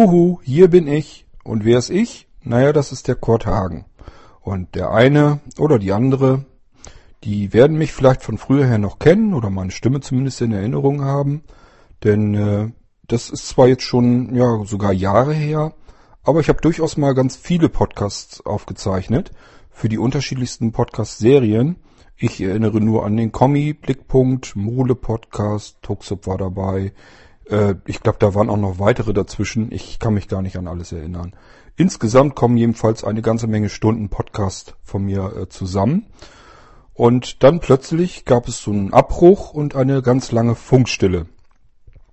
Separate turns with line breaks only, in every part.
Huhu, hier bin ich. Und wer ist ich? Naja, das ist der Kurt Hagen. Und der eine oder die andere, die werden mich vielleicht von früher her noch kennen oder meine Stimme zumindest in Erinnerung haben. Denn äh, das ist zwar jetzt schon ja sogar Jahre her, aber ich habe durchaus mal ganz viele Podcasts aufgezeichnet für die unterschiedlichsten Podcast-Serien. Ich erinnere nur an den Kommi, Blickpunkt, Mole Podcast, Tuxup war dabei. Äh, ich glaube, da waren auch noch weitere dazwischen. Ich kann mich gar nicht an alles erinnern. Insgesamt kommen jedenfalls eine ganze Menge Stunden Podcast von mir äh, zusammen. Und dann plötzlich gab es so einen Abbruch und eine ganz lange Funkstille.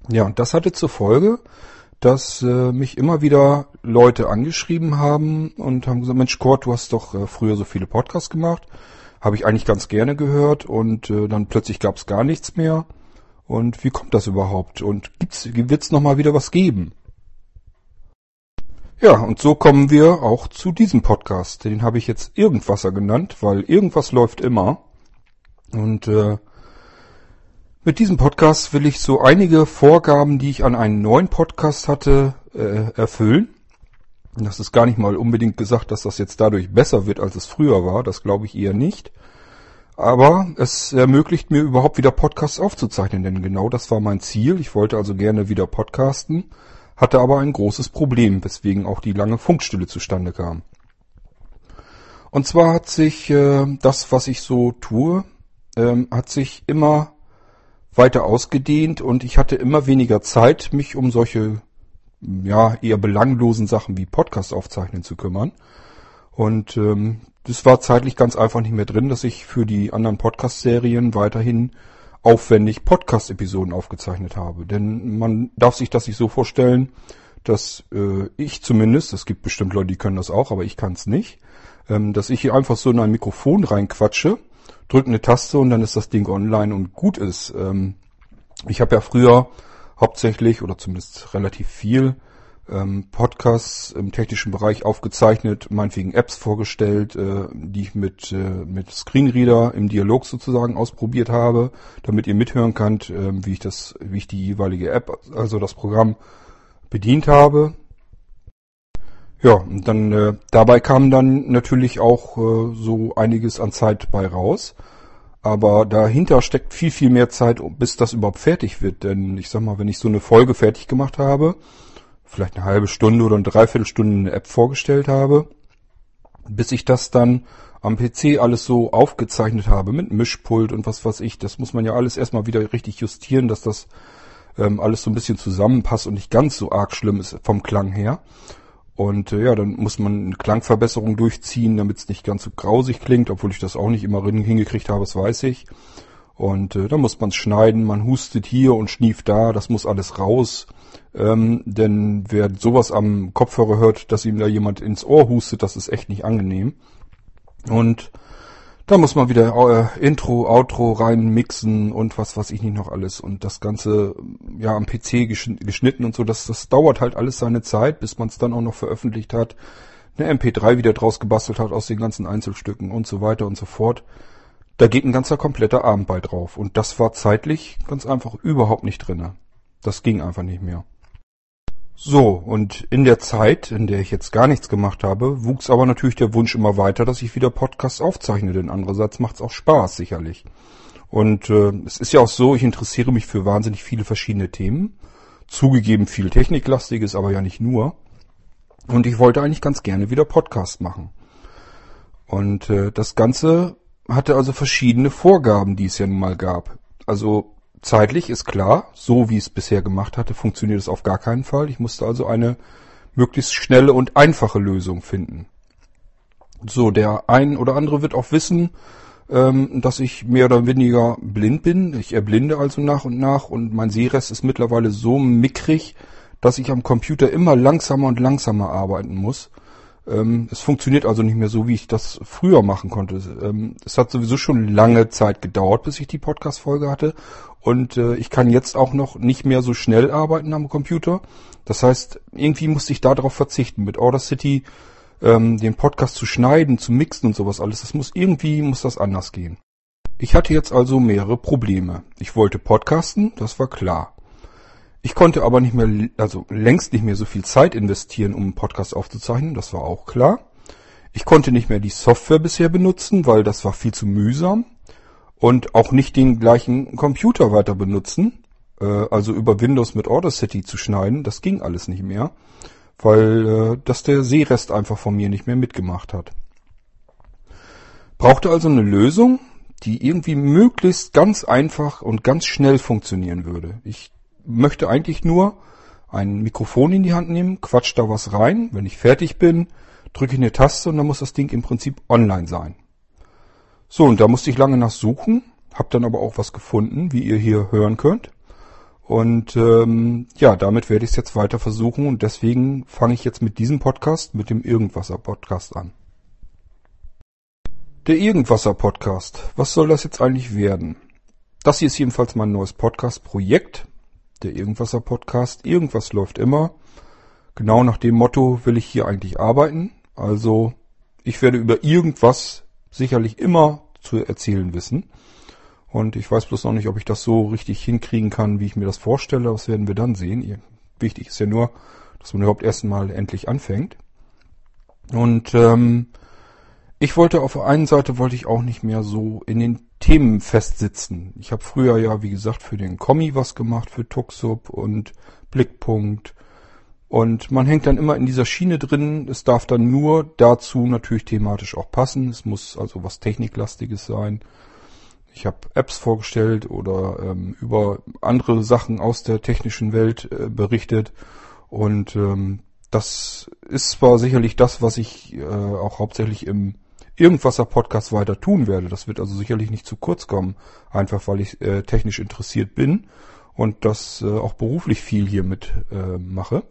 Ja, und das hatte zur Folge, dass äh, mich immer wieder Leute angeschrieben haben und haben gesagt, Mensch Kurt, du hast doch äh, früher so viele Podcasts gemacht. Habe ich eigentlich ganz gerne gehört und äh, dann plötzlich gab es gar nichts mehr. Und wie kommt das überhaupt? Und wird es nochmal wieder was geben? Ja, und so kommen wir auch zu diesem Podcast. Den habe ich jetzt Irgendwasser genannt, weil irgendwas läuft immer. Und äh, mit diesem Podcast will ich so einige Vorgaben, die ich an einen neuen Podcast hatte, äh, erfüllen. Das ist gar nicht mal unbedingt gesagt, dass das jetzt dadurch besser wird, als es früher war. Das glaube ich eher nicht. Aber es ermöglicht mir überhaupt wieder Podcasts aufzuzeichnen, denn genau das war mein Ziel. Ich wollte also gerne wieder podcasten, hatte aber ein großes Problem, weswegen auch die lange Funkstille zustande kam. Und zwar hat sich äh, das, was ich so tue, ähm, hat sich immer weiter ausgedehnt und ich hatte immer weniger Zeit, mich um solche ja eher belanglosen Sachen wie Podcast aufzeichnen zu kümmern. Und ähm, das war zeitlich ganz einfach nicht mehr drin, dass ich für die anderen Podcast-Serien weiterhin aufwendig Podcast-Episoden aufgezeichnet habe. Denn man darf sich das nicht so vorstellen, dass äh, ich zumindest, es gibt bestimmt Leute, die können das auch, aber ich kann es nicht, ähm, dass ich hier einfach so in ein Mikrofon reinquatsche drücke eine Taste und dann ist das Ding online und gut ist. Ähm, ich habe ja früher hauptsächlich oder zumindest relativ viel ähm, Podcasts im technischen Bereich aufgezeichnet, meinetwegen Apps vorgestellt, äh, die ich mit, äh, mit Screenreader im Dialog sozusagen ausprobiert habe, damit ihr mithören könnt, äh, wie ich das, wie ich die jeweilige App, also das Programm bedient habe. Ja, und dann äh, dabei kam dann natürlich auch äh, so einiges an Zeit bei raus. Aber dahinter steckt viel, viel mehr Zeit, bis das überhaupt fertig wird. Denn ich sag mal, wenn ich so eine Folge fertig gemacht habe, vielleicht eine halbe Stunde oder eine Dreiviertelstunde eine App vorgestellt habe, bis ich das dann am PC alles so aufgezeichnet habe mit Mischpult und was weiß ich, das muss man ja alles erstmal wieder richtig justieren, dass das ähm, alles so ein bisschen zusammenpasst und nicht ganz so arg schlimm ist vom Klang her. Und äh, ja, dann muss man eine Klangverbesserung durchziehen, damit es nicht ganz so grausig klingt, obwohl ich das auch nicht immer hingekriegt habe, das weiß ich. Und äh, dann muss man es schneiden, man hustet hier und schnieft da, das muss alles raus. Ähm, denn wer sowas am Kopfhörer hört, dass ihm da jemand ins Ohr hustet, das ist echt nicht angenehm. Und da muss man wieder äh, Intro, Outro rein mixen und was weiß ich nicht noch alles. Und das Ganze ja am PC geschnitten und so. Das, das dauert halt alles seine Zeit, bis man es dann auch noch veröffentlicht hat. Eine MP3 wieder draus gebastelt hat aus den ganzen Einzelstücken und so weiter und so fort. Da geht ein ganzer kompletter Abend bei drauf. Und das war zeitlich ganz einfach überhaupt nicht drinne. Das ging einfach nicht mehr. So, und in der Zeit, in der ich jetzt gar nichts gemacht habe, wuchs aber natürlich der Wunsch immer weiter, dass ich wieder Podcasts aufzeichne, denn andererseits macht es auch Spaß, sicherlich. Und äh, es ist ja auch so, ich interessiere mich für wahnsinnig viele verschiedene Themen. Zugegeben viel Techniklastiges, aber ja nicht nur. Und ich wollte eigentlich ganz gerne wieder Podcast machen. Und äh, das Ganze hatte also verschiedene Vorgaben, die es ja nun mal gab. Also Zeitlich ist klar, so wie es bisher gemacht hatte, funktioniert es auf gar keinen Fall. Ich musste also eine möglichst schnelle und einfache Lösung finden. So, der ein oder andere wird auch wissen, ähm, dass ich mehr oder weniger blind bin. Ich erblinde also nach und nach und mein Sehrest ist mittlerweile so mickrig, dass ich am Computer immer langsamer und langsamer arbeiten muss. Ähm, es funktioniert also nicht mehr so, wie ich das früher machen konnte. Ähm, es hat sowieso schon lange Zeit gedauert, bis ich die Podcast-Folge hatte. Und äh, ich kann jetzt auch noch nicht mehr so schnell arbeiten am Computer. Das heißt, irgendwie musste ich darauf verzichten, mit Audacity ähm, den Podcast zu schneiden, zu mixen und sowas alles. Das muss irgendwie, muss das anders gehen. Ich hatte jetzt also mehrere Probleme. Ich wollte podcasten, das war klar. Ich konnte aber nicht mehr, also längst nicht mehr so viel Zeit investieren, um einen Podcast aufzuzeichnen, das war auch klar. Ich konnte nicht mehr die Software bisher benutzen, weil das war viel zu mühsam. Und auch nicht den gleichen Computer weiter benutzen, äh, also über Windows mit Audacity zu schneiden, das ging alles nicht mehr, weil äh, das der Sehrest einfach von mir nicht mehr mitgemacht hat. Brauchte also eine Lösung, die irgendwie möglichst ganz einfach und ganz schnell funktionieren würde. Ich möchte eigentlich nur ein Mikrofon in die Hand nehmen, quatsch da was rein. Wenn ich fertig bin, drücke ich eine Taste und dann muss das Ding im Prinzip online sein. So, und da musste ich lange nach suchen, habe dann aber auch was gefunden, wie ihr hier hören könnt. Und ähm, ja, damit werde ich es jetzt weiter versuchen und deswegen fange ich jetzt mit diesem Podcast, mit dem Irgendwasser Podcast an. Der Irgendwasser Podcast. Was soll das jetzt eigentlich werden? Das hier ist jedenfalls mein neues Podcast-Projekt. Der Irgendwasser Podcast. Irgendwas läuft immer. Genau nach dem Motto will ich hier eigentlich arbeiten. Also ich werde über irgendwas sicherlich immer zu erzählen wissen. Und ich weiß bloß noch nicht, ob ich das so richtig hinkriegen kann, wie ich mir das vorstelle. Das werden wir dann sehen. Wichtig ist ja nur, dass man überhaupt erst mal endlich anfängt. Und ähm, ich wollte auf der einen Seite wollte ich auch nicht mehr so in den Themen festsitzen. Ich habe früher ja, wie gesagt, für den Kommi was gemacht, für Tuxub und Blickpunkt. Und man hängt dann immer in dieser Schiene drin. Es darf dann nur dazu natürlich thematisch auch passen. Es muss also was Techniklastiges sein. Ich habe Apps vorgestellt oder ähm, über andere Sachen aus der technischen Welt äh, berichtet. Und ähm, das ist zwar sicherlich das, was ich äh, auch hauptsächlich im Irgendwasser Podcast weiter tun werde. Das wird also sicherlich nicht zu kurz kommen, einfach weil ich äh, technisch interessiert bin und das äh, auch beruflich viel hier mit äh, mache.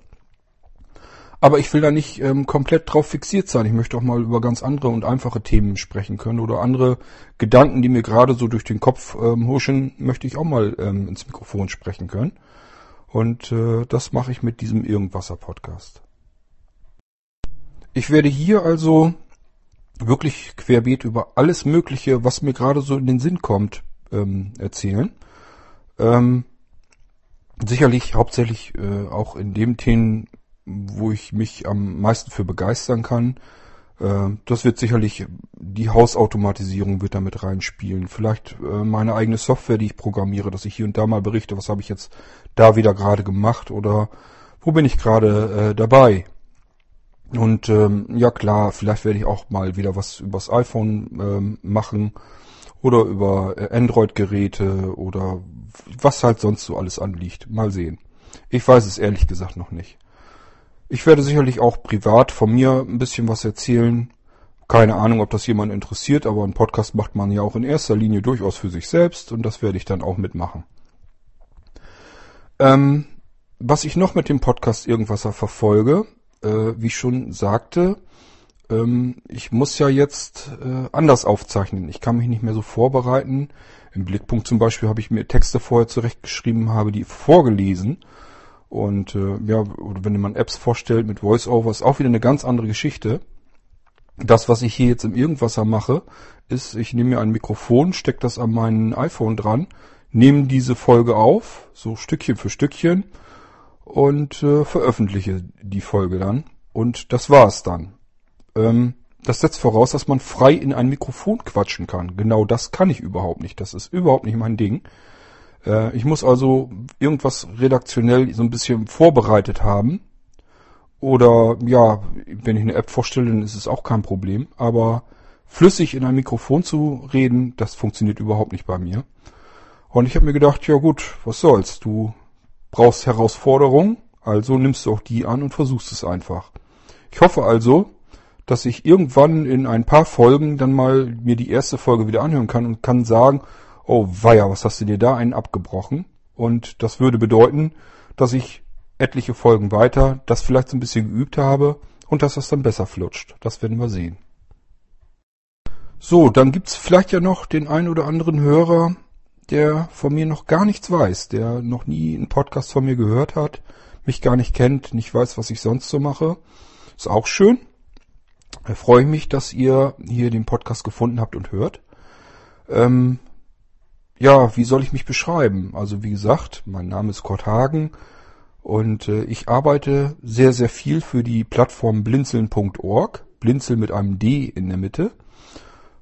Aber ich will da nicht ähm, komplett drauf fixiert sein. Ich möchte auch mal über ganz andere und einfache Themen sprechen können oder andere Gedanken, die mir gerade so durch den Kopf ähm, huschen, möchte ich auch mal ähm, ins Mikrofon sprechen können. Und äh, das mache ich mit diesem Irgendwasser Podcast. Ich werde hier also wirklich querbeet über alles Mögliche, was mir gerade so in den Sinn kommt, ähm, erzählen. Ähm, sicherlich hauptsächlich äh, auch in dem Themen, wo ich mich am meisten für begeistern kann. Äh, das wird sicherlich die Hausautomatisierung wird damit reinspielen. Vielleicht äh, meine eigene Software, die ich programmiere, dass ich hier und da mal berichte, was habe ich jetzt da wieder gerade gemacht oder wo bin ich gerade äh, dabei. Und ähm, ja klar, vielleicht werde ich auch mal wieder was übers iPhone ähm, machen oder über äh, Android-Geräte oder was halt sonst so alles anliegt. Mal sehen. Ich weiß es ehrlich gesagt noch nicht. Ich werde sicherlich auch privat von mir ein bisschen was erzählen. Keine Ahnung, ob das jemand interessiert, aber einen Podcast macht man ja auch in erster Linie durchaus für sich selbst und das werde ich dann auch mitmachen. Ähm, was ich noch mit dem Podcast irgendwas verfolge, wie ich schon sagte, ähm, ich muss ja jetzt äh, anders aufzeichnen. Ich kann mich nicht mehr so vorbereiten. Im Blickpunkt zum Beispiel habe ich mir Texte vorher zurechtgeschrieben, habe die vorgelesen. Und äh, ja, wenn man Apps vorstellt mit VoiceOver, ist auch wieder eine ganz andere Geschichte. Das, was ich hier jetzt im Irgendwasser mache, ist, ich nehme mir ein Mikrofon, stecke das an mein iPhone dran, nehme diese Folge auf, so Stückchen für Stückchen, und äh, veröffentliche die Folge dann. Und das war's dann. Ähm, das setzt voraus, dass man frei in ein Mikrofon quatschen kann. Genau das kann ich überhaupt nicht. Das ist überhaupt nicht mein Ding. Äh, ich muss also irgendwas redaktionell so ein bisschen vorbereitet haben. Oder ja, wenn ich eine App vorstelle, dann ist es auch kein Problem. Aber flüssig in ein Mikrofon zu reden, das funktioniert überhaupt nicht bei mir. Und ich habe mir gedacht, ja gut, was soll's, du brauchst Herausforderungen, also nimmst du auch die an und versuchst es einfach. Ich hoffe also, dass ich irgendwann in ein paar Folgen dann mal mir die erste Folge wieder anhören kann und kann sagen, oh weia, was hast du dir da einen abgebrochen? Und das würde bedeuten, dass ich etliche Folgen weiter das vielleicht so ein bisschen geübt habe und dass das dann besser flutscht. Das werden wir sehen. So, dann gibt's vielleicht ja noch den einen oder anderen Hörer, der von mir noch gar nichts weiß, der noch nie einen Podcast von mir gehört hat, mich gar nicht kennt, nicht weiß, was ich sonst so mache. Ist auch schön. Da freue ich mich, dass ihr hier den Podcast gefunden habt und hört. Ähm, ja, wie soll ich mich beschreiben? Also wie gesagt, mein Name ist Kurt Hagen. Und äh, ich arbeite sehr, sehr viel für die Plattform blinzeln.org. Blinzeln mit einem D in der Mitte.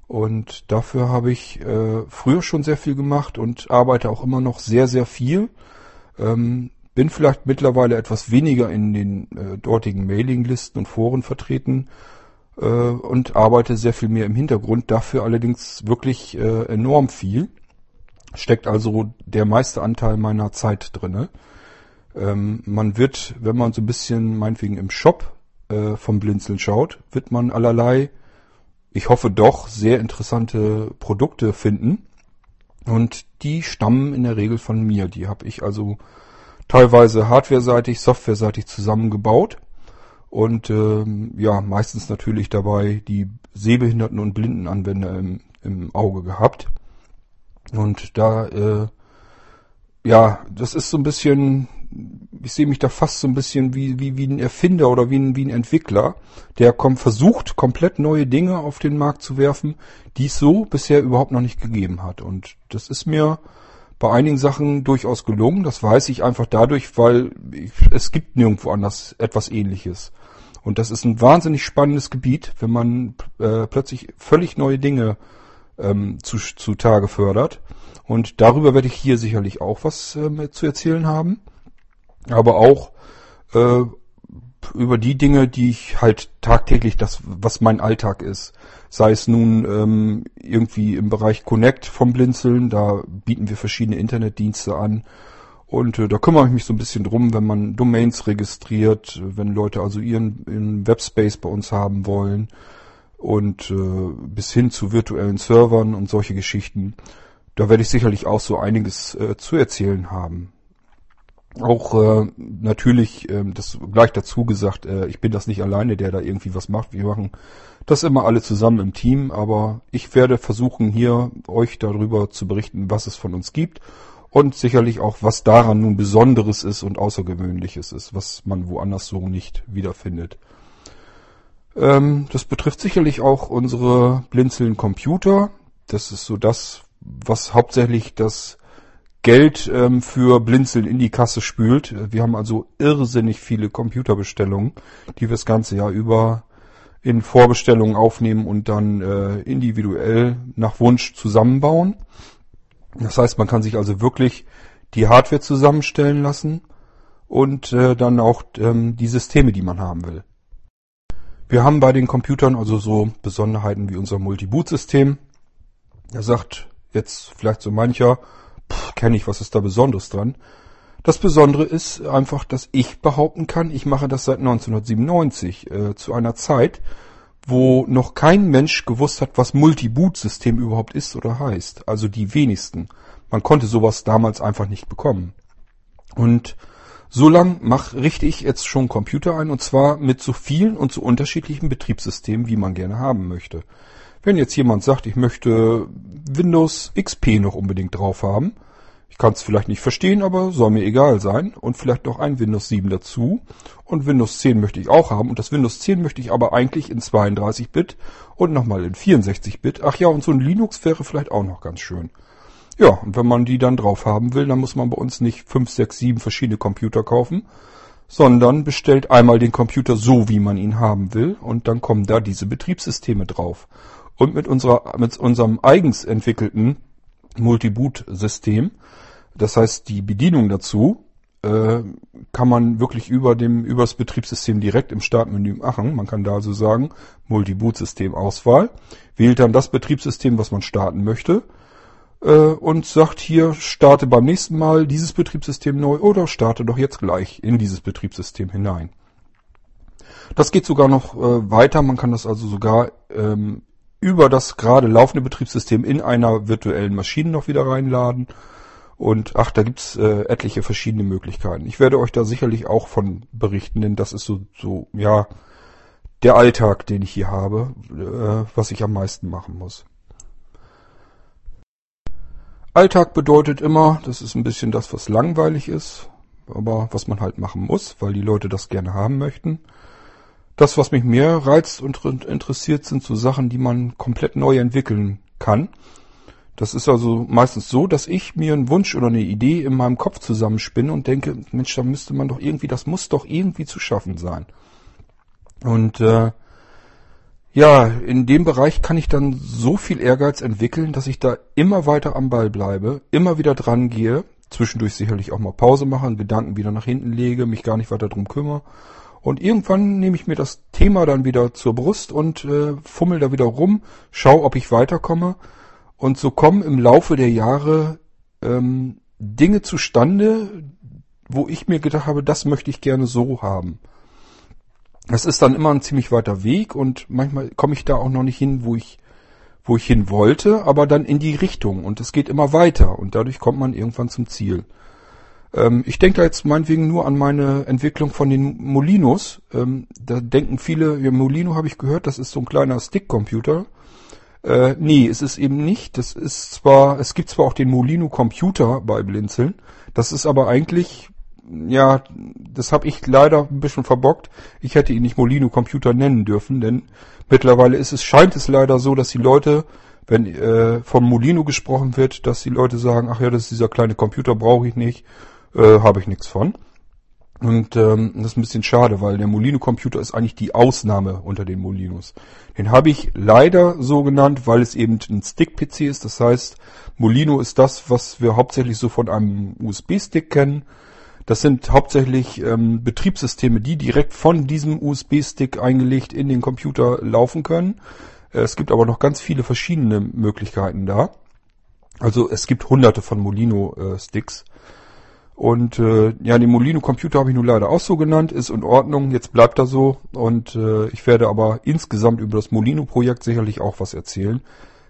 Und dafür habe ich äh, früher schon sehr viel gemacht und arbeite auch immer noch sehr, sehr viel. Ähm, bin vielleicht mittlerweile etwas weniger in den äh, dortigen Mailinglisten und Foren vertreten äh, und arbeite sehr viel mehr im Hintergrund. Dafür allerdings wirklich äh, enorm viel. Steckt also der meiste Anteil meiner Zeit drinne. Ähm, man wird, wenn man so ein bisschen meinetwegen im Shop äh, vom Blinzeln schaut, wird man allerlei ich hoffe doch, sehr interessante Produkte finden. Und die stammen in der Regel von mir. Die habe ich also teilweise hardware-seitig, software-seitig zusammengebaut. Und ähm, ja, meistens natürlich dabei die Sehbehinderten und Blindenanwender im, im Auge gehabt. Und da, äh, ja, das ist so ein bisschen ich sehe mich da fast so ein bisschen wie, wie, wie ein Erfinder oder wie ein, wie ein Entwickler, der kommt, versucht, komplett neue Dinge auf den Markt zu werfen, die es so bisher überhaupt noch nicht gegeben hat. Und das ist mir bei einigen Sachen durchaus gelungen. Das weiß ich einfach dadurch, weil ich, es gibt nirgendwo anders etwas ähnliches. Und das ist ein wahnsinnig spannendes Gebiet, wenn man äh, plötzlich völlig neue Dinge ähm, zu, zu Tage fördert. Und darüber werde ich hier sicherlich auch was äh, zu erzählen haben aber auch äh, über die Dinge, die ich halt tagtäglich, das, was mein Alltag ist. Sei es nun ähm, irgendwie im Bereich Connect vom Blinzeln, da bieten wir verschiedene Internetdienste an. Und äh, da kümmere ich mich so ein bisschen drum, wenn man Domains registriert, wenn Leute also ihren, ihren Webspace bei uns haben wollen und äh, bis hin zu virtuellen Servern und solche Geschichten. Da werde ich sicherlich auch so einiges äh, zu erzählen haben. Auch äh, natürlich, äh, das gleich dazu gesagt, äh, ich bin das nicht alleine, der da irgendwie was macht. Wir machen das immer alle zusammen im Team, aber ich werde versuchen, hier euch darüber zu berichten, was es von uns gibt und sicherlich auch, was daran nun Besonderes ist und Außergewöhnliches ist, was man woanders so nicht wiederfindet. Ähm, das betrifft sicherlich auch unsere blinzeln Computer. Das ist so das, was hauptsächlich das Geld ähm, für Blinzeln in die Kasse spült. Wir haben also irrsinnig viele Computerbestellungen, die wir das ganze Jahr über in Vorbestellungen aufnehmen und dann äh, individuell nach Wunsch zusammenbauen. Das heißt, man kann sich also wirklich die Hardware zusammenstellen lassen und äh, dann auch ähm, die Systeme, die man haben will. Wir haben bei den Computern also so Besonderheiten wie unser Multi-Boot-System. Er sagt jetzt vielleicht so mancher, kenne ich, was ist da Besonderes dran? Das Besondere ist einfach, dass ich behaupten kann, ich mache das seit 1997, äh, zu einer Zeit, wo noch kein Mensch gewusst hat, was Multi-Boot-System überhaupt ist oder heißt. Also die wenigsten. Man konnte sowas damals einfach nicht bekommen. Und so lang mach, richte ich jetzt schon Computer ein und zwar mit so vielen und so unterschiedlichen Betriebssystemen, wie man gerne haben möchte. Wenn jetzt jemand sagt, ich möchte Windows XP noch unbedingt drauf haben, ich kann es vielleicht nicht verstehen, aber soll mir egal sein. Und vielleicht noch ein Windows 7 dazu. Und Windows 10 möchte ich auch haben. Und das Windows 10 möchte ich aber eigentlich in 32-Bit und nochmal in 64-Bit. Ach ja, und so ein Linux wäre vielleicht auch noch ganz schön. Ja, und wenn man die dann drauf haben will, dann muss man bei uns nicht 5, 6, 7 verschiedene Computer kaufen, sondern bestellt einmal den Computer so, wie man ihn haben will. Und dann kommen da diese Betriebssysteme drauf. Und mit unserer, mit unserem eigens entwickelten Multi-Boot-System, das heißt die Bedienung dazu, äh, kann man wirklich über dem, über das Betriebssystem direkt im Startmenü machen. Man kann da also sagen, Multi-Boot-System Auswahl, wählt dann das Betriebssystem, was man starten möchte, äh, und sagt hier, starte beim nächsten Mal dieses Betriebssystem neu oder starte doch jetzt gleich in dieses Betriebssystem hinein. Das geht sogar noch äh, weiter. Man kann das also sogar ähm, über das gerade laufende Betriebssystem in einer virtuellen Maschine noch wieder reinladen. Und ach, da gibt's äh, etliche verschiedene Möglichkeiten. Ich werde euch da sicherlich auch von berichten, denn das ist so, so ja, der Alltag, den ich hier habe, äh, was ich am meisten machen muss. Alltag bedeutet immer, das ist ein bisschen das, was langweilig ist, aber was man halt machen muss, weil die Leute das gerne haben möchten. Das, was mich mehr reizt und interessiert, sind so Sachen, die man komplett neu entwickeln kann. Das ist also meistens so, dass ich mir einen Wunsch oder eine Idee in meinem Kopf zusammenspinne und denke, Mensch, da müsste man doch irgendwie, das muss doch irgendwie zu schaffen sein. Und äh, ja, in dem Bereich kann ich dann so viel Ehrgeiz entwickeln, dass ich da immer weiter am Ball bleibe, immer wieder dran gehe, zwischendurch sicherlich auch mal Pause mache, Gedanken wieder nach hinten lege, mich gar nicht weiter drum kümmere. Und irgendwann nehme ich mir das Thema dann wieder zur Brust und äh, fummel da wieder rum, schau, ob ich weiterkomme. Und so kommen im Laufe der Jahre ähm, Dinge zustande, wo ich mir gedacht habe, das möchte ich gerne so haben. Das ist dann immer ein ziemlich weiter Weg und manchmal komme ich da auch noch nicht hin, wo ich, wo ich hin wollte, aber dann in die Richtung und es geht immer weiter und dadurch kommt man irgendwann zum Ziel. Ähm, ich denke da jetzt meinetwegen nur an meine Entwicklung von den Molinos. Ähm, da denken viele, ja, Molino habe ich gehört, das ist so ein kleiner Stickcomputer. Äh, nee, es ist eben nicht. Das ist zwar, es gibt zwar auch den Molino Computer bei Blinzeln. Das ist aber eigentlich, ja, das habe ich leider ein bisschen verbockt. Ich hätte ihn nicht Molino Computer nennen dürfen, denn mittlerweile ist es, scheint es leider so, dass die Leute, wenn äh, von Molino gesprochen wird, dass die Leute sagen, ach ja, das ist dieser kleine Computer, brauche ich nicht, äh, habe ich nichts von. Und ähm, das ist ein bisschen schade, weil der Molino-Computer ist eigentlich die Ausnahme unter den Molinos. Den habe ich leider so genannt, weil es eben ein Stick-PC ist. Das heißt, Molino ist das, was wir hauptsächlich so von einem USB-Stick kennen. Das sind hauptsächlich ähm, Betriebssysteme, die direkt von diesem USB-Stick eingelegt in den Computer laufen können. Äh, es gibt aber noch ganz viele verschiedene Möglichkeiten da. Also es gibt hunderte von Molino-Sticks. Äh, und äh, ja, den Molino Computer habe ich nun leider auch so genannt, ist in Ordnung, jetzt bleibt er so. Und äh, ich werde aber insgesamt über das Molino-Projekt sicherlich auch was erzählen.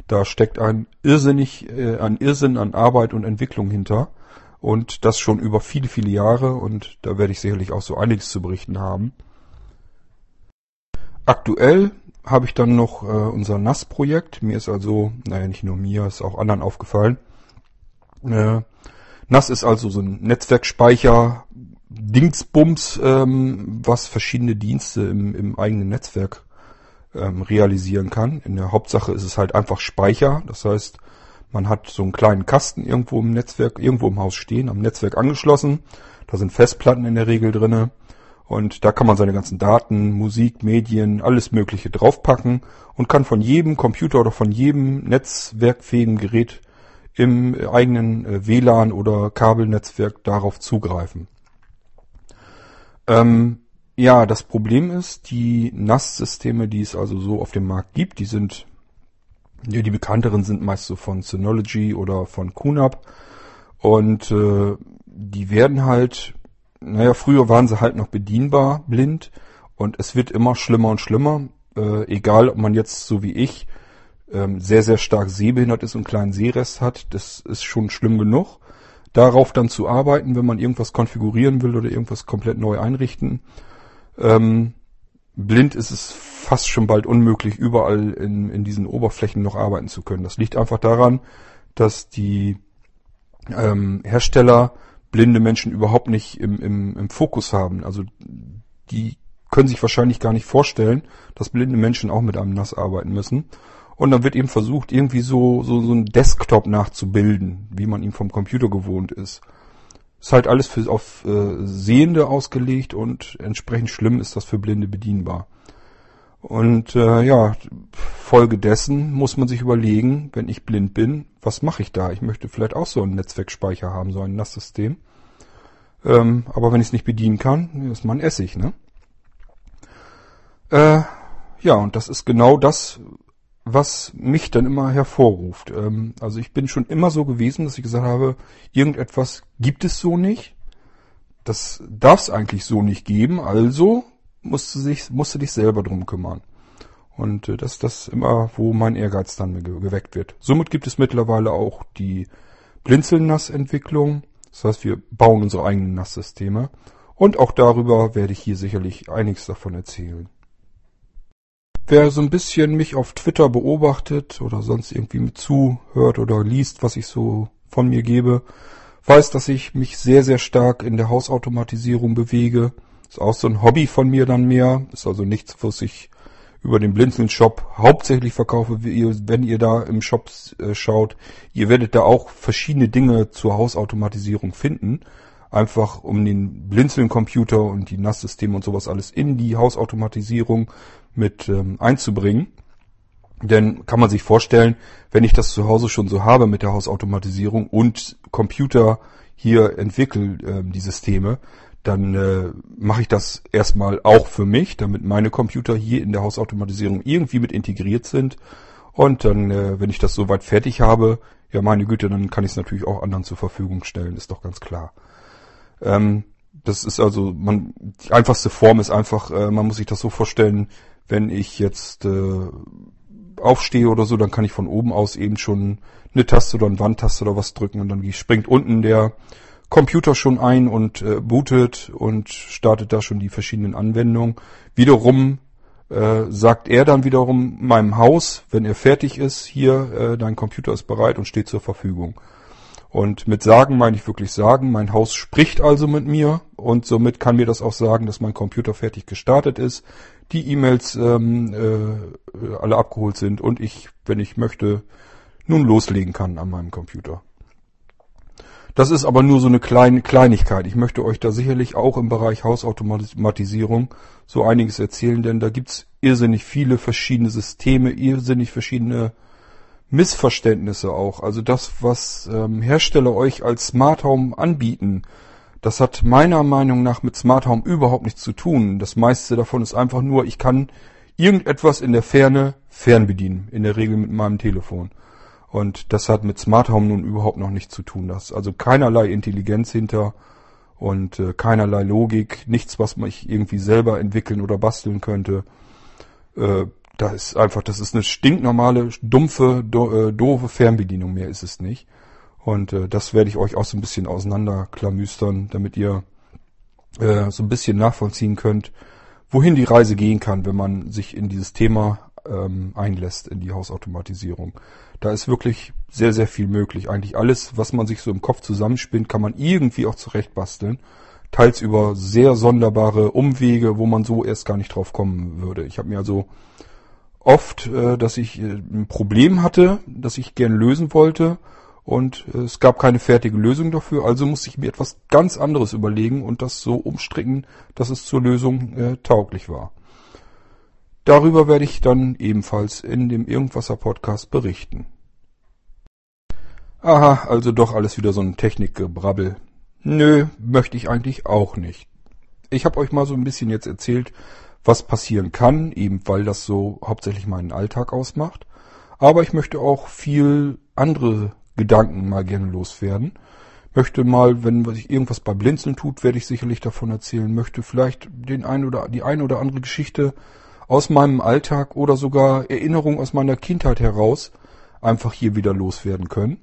Da steckt ein irrsinnig, äh, ein Irrsinn an Arbeit und Entwicklung hinter. Und das schon über viele, viele Jahre. Und da werde ich sicherlich auch so einiges zu berichten haben. Aktuell habe ich dann noch äh, unser NAS-Projekt. Mir ist also, naja, nicht nur mir, ist auch anderen aufgefallen. Äh, NAS ist also so ein Netzwerkspeicher, Dingsbums, ähm, was verschiedene Dienste im, im eigenen Netzwerk ähm, realisieren kann. In der Hauptsache ist es halt einfach Speicher. Das heißt, man hat so einen kleinen Kasten irgendwo im Netzwerk, irgendwo im Haus stehen, am Netzwerk angeschlossen. Da sind Festplatten in der Regel drinne. Und da kann man seine ganzen Daten, Musik, Medien, alles Mögliche draufpacken und kann von jedem Computer oder von jedem netzwerkfähigen Gerät im eigenen äh, WLAN oder Kabelnetzwerk darauf zugreifen. Ähm, ja, das Problem ist, die NAS-Systeme, die es also so auf dem Markt gibt, die sind, ja, die bekannteren sind meist so von Synology oder von QNAP und äh, die werden halt, naja, früher waren sie halt noch bedienbar, blind. Und es wird immer schlimmer und schlimmer, äh, egal ob man jetzt so wie ich ähm, sehr, sehr stark sehbehindert ist und einen kleinen Sehrest hat, das ist schon schlimm genug. Darauf dann zu arbeiten, wenn man irgendwas konfigurieren will oder irgendwas komplett neu einrichten. Ähm, blind ist es fast schon bald unmöglich, überall in, in diesen Oberflächen noch arbeiten zu können. Das liegt einfach daran, dass die ähm, Hersteller blinde Menschen überhaupt nicht im, im, im Fokus haben. Also die können sich wahrscheinlich gar nicht vorstellen, dass blinde Menschen auch mit einem NAS arbeiten müssen. Und dann wird eben versucht, irgendwie so, so, so ein Desktop nachzubilden, wie man ihn vom Computer gewohnt ist. Ist halt alles für, auf äh, Sehende ausgelegt und entsprechend schlimm ist das für Blinde bedienbar. Und äh, ja, Folge dessen muss man sich überlegen, wenn ich blind bin, was mache ich da? Ich möchte vielleicht auch so einen Netzwerkspeicher haben, so ein NAS-System. Ähm, aber wenn ich es nicht bedienen kann, ist man Essig, ne? Äh, ja, und das ist genau das, was mich dann immer hervorruft. Ähm, also ich bin schon immer so gewesen, dass ich gesagt habe, irgendetwas gibt es so nicht. Das darf es eigentlich so nicht geben, also musst du, sich, musst du dich selber drum kümmern. Und äh, das ist das immer, wo mein Ehrgeiz dann geweckt wird. Somit gibt es mittlerweile auch die Blinzeln-Nass-Entwicklung. Das heißt, wir bauen unsere eigenen Nasssysteme. Und auch darüber werde ich hier sicherlich einiges davon erzählen. Wer so ein bisschen mich auf Twitter beobachtet oder sonst irgendwie mit zuhört oder liest, was ich so von mir gebe, weiß, dass ich mich sehr, sehr stark in der Hausautomatisierung bewege. Ist auch so ein Hobby von mir dann mehr. Ist also nichts, was ich über den Blinzeln Shop hauptsächlich verkaufe, wenn ihr da im Shop äh, schaut. Ihr werdet da auch verschiedene Dinge zur Hausautomatisierung finden. Einfach um den Blinzeln Computer und die NAS-Systeme und sowas alles in die Hausautomatisierung mit ähm, einzubringen. Denn kann man sich vorstellen, wenn ich das zu Hause schon so habe mit der Hausautomatisierung und Computer hier entwickle, äh, die Systeme, dann äh, mache ich das erstmal auch für mich, damit meine Computer hier in der Hausautomatisierung irgendwie mit integriert sind. Und dann, äh, wenn ich das soweit fertig habe, ja meine Güte, dann kann ich es natürlich auch anderen zur Verfügung stellen, ist doch ganz klar. Ähm, das ist also, man, die einfachste Form ist einfach, äh, man muss sich das so vorstellen, wenn ich jetzt äh, aufstehe oder so, dann kann ich von oben aus eben schon eine Taste oder eine Wandtaste oder was drücken und dann springt unten der Computer schon ein und äh, bootet und startet da schon die verschiedenen Anwendungen. Wiederum äh, sagt er dann wiederum meinem Haus, wenn er fertig ist, hier, äh, dein Computer ist bereit und steht zur Verfügung. Und mit sagen meine ich wirklich sagen, mein Haus spricht also mit mir und somit kann mir das auch sagen, dass mein Computer fertig gestartet ist, die E-Mails ähm, äh, alle abgeholt sind und ich, wenn ich möchte, nun loslegen kann an meinem Computer. Das ist aber nur so eine kleine Kleinigkeit. Ich möchte euch da sicherlich auch im Bereich Hausautomatisierung so einiges erzählen, denn da gibt's irrsinnig viele verschiedene Systeme, irrsinnig verschiedene Missverständnisse auch. Also das, was ähm, Hersteller euch als Smart Home anbieten, das hat meiner Meinung nach mit Smart Home überhaupt nichts zu tun. Das meiste davon ist einfach nur, ich kann irgendetwas in der Ferne fernbedienen, in der Regel mit meinem Telefon. Und das hat mit Smart Home nun überhaupt noch nichts zu tun. Das ist also keinerlei Intelligenz hinter und äh, keinerlei Logik, nichts, was man irgendwie selber entwickeln oder basteln könnte. Äh, da ist einfach, das ist eine stinknormale, dumpfe, do, äh, doofe Fernbedienung, mehr ist es nicht. Und äh, das werde ich euch auch so ein bisschen auseinanderklamüstern, damit ihr äh, so ein bisschen nachvollziehen könnt, wohin die Reise gehen kann, wenn man sich in dieses Thema ähm, einlässt, in die Hausautomatisierung. Da ist wirklich sehr, sehr viel möglich. Eigentlich alles, was man sich so im Kopf zusammenspinnt, kann man irgendwie auch zurechtbasteln. Teils über sehr sonderbare Umwege, wo man so erst gar nicht drauf kommen würde. Ich habe mir also oft, äh, dass ich äh, ein Problem hatte, das ich gern lösen wollte und äh, es gab keine fertige Lösung dafür, also musste ich mir etwas ganz anderes überlegen und das so umstricken, dass es zur Lösung äh, tauglich war. Darüber werde ich dann ebenfalls in dem Irgendwasser Podcast berichten. Aha, also doch alles wieder so ein Technikgebrabbel. Nö, möchte ich eigentlich auch nicht. Ich habe euch mal so ein bisschen jetzt erzählt, was passieren kann, eben weil das so hauptsächlich meinen Alltag ausmacht. Aber ich möchte auch viel andere Gedanken mal gerne loswerden. Möchte mal, wenn sich irgendwas bei Blinzeln tut, werde ich sicherlich davon erzählen. Möchte vielleicht den ein oder die eine oder andere Geschichte aus meinem Alltag oder sogar Erinnerungen aus meiner Kindheit heraus einfach hier wieder loswerden können.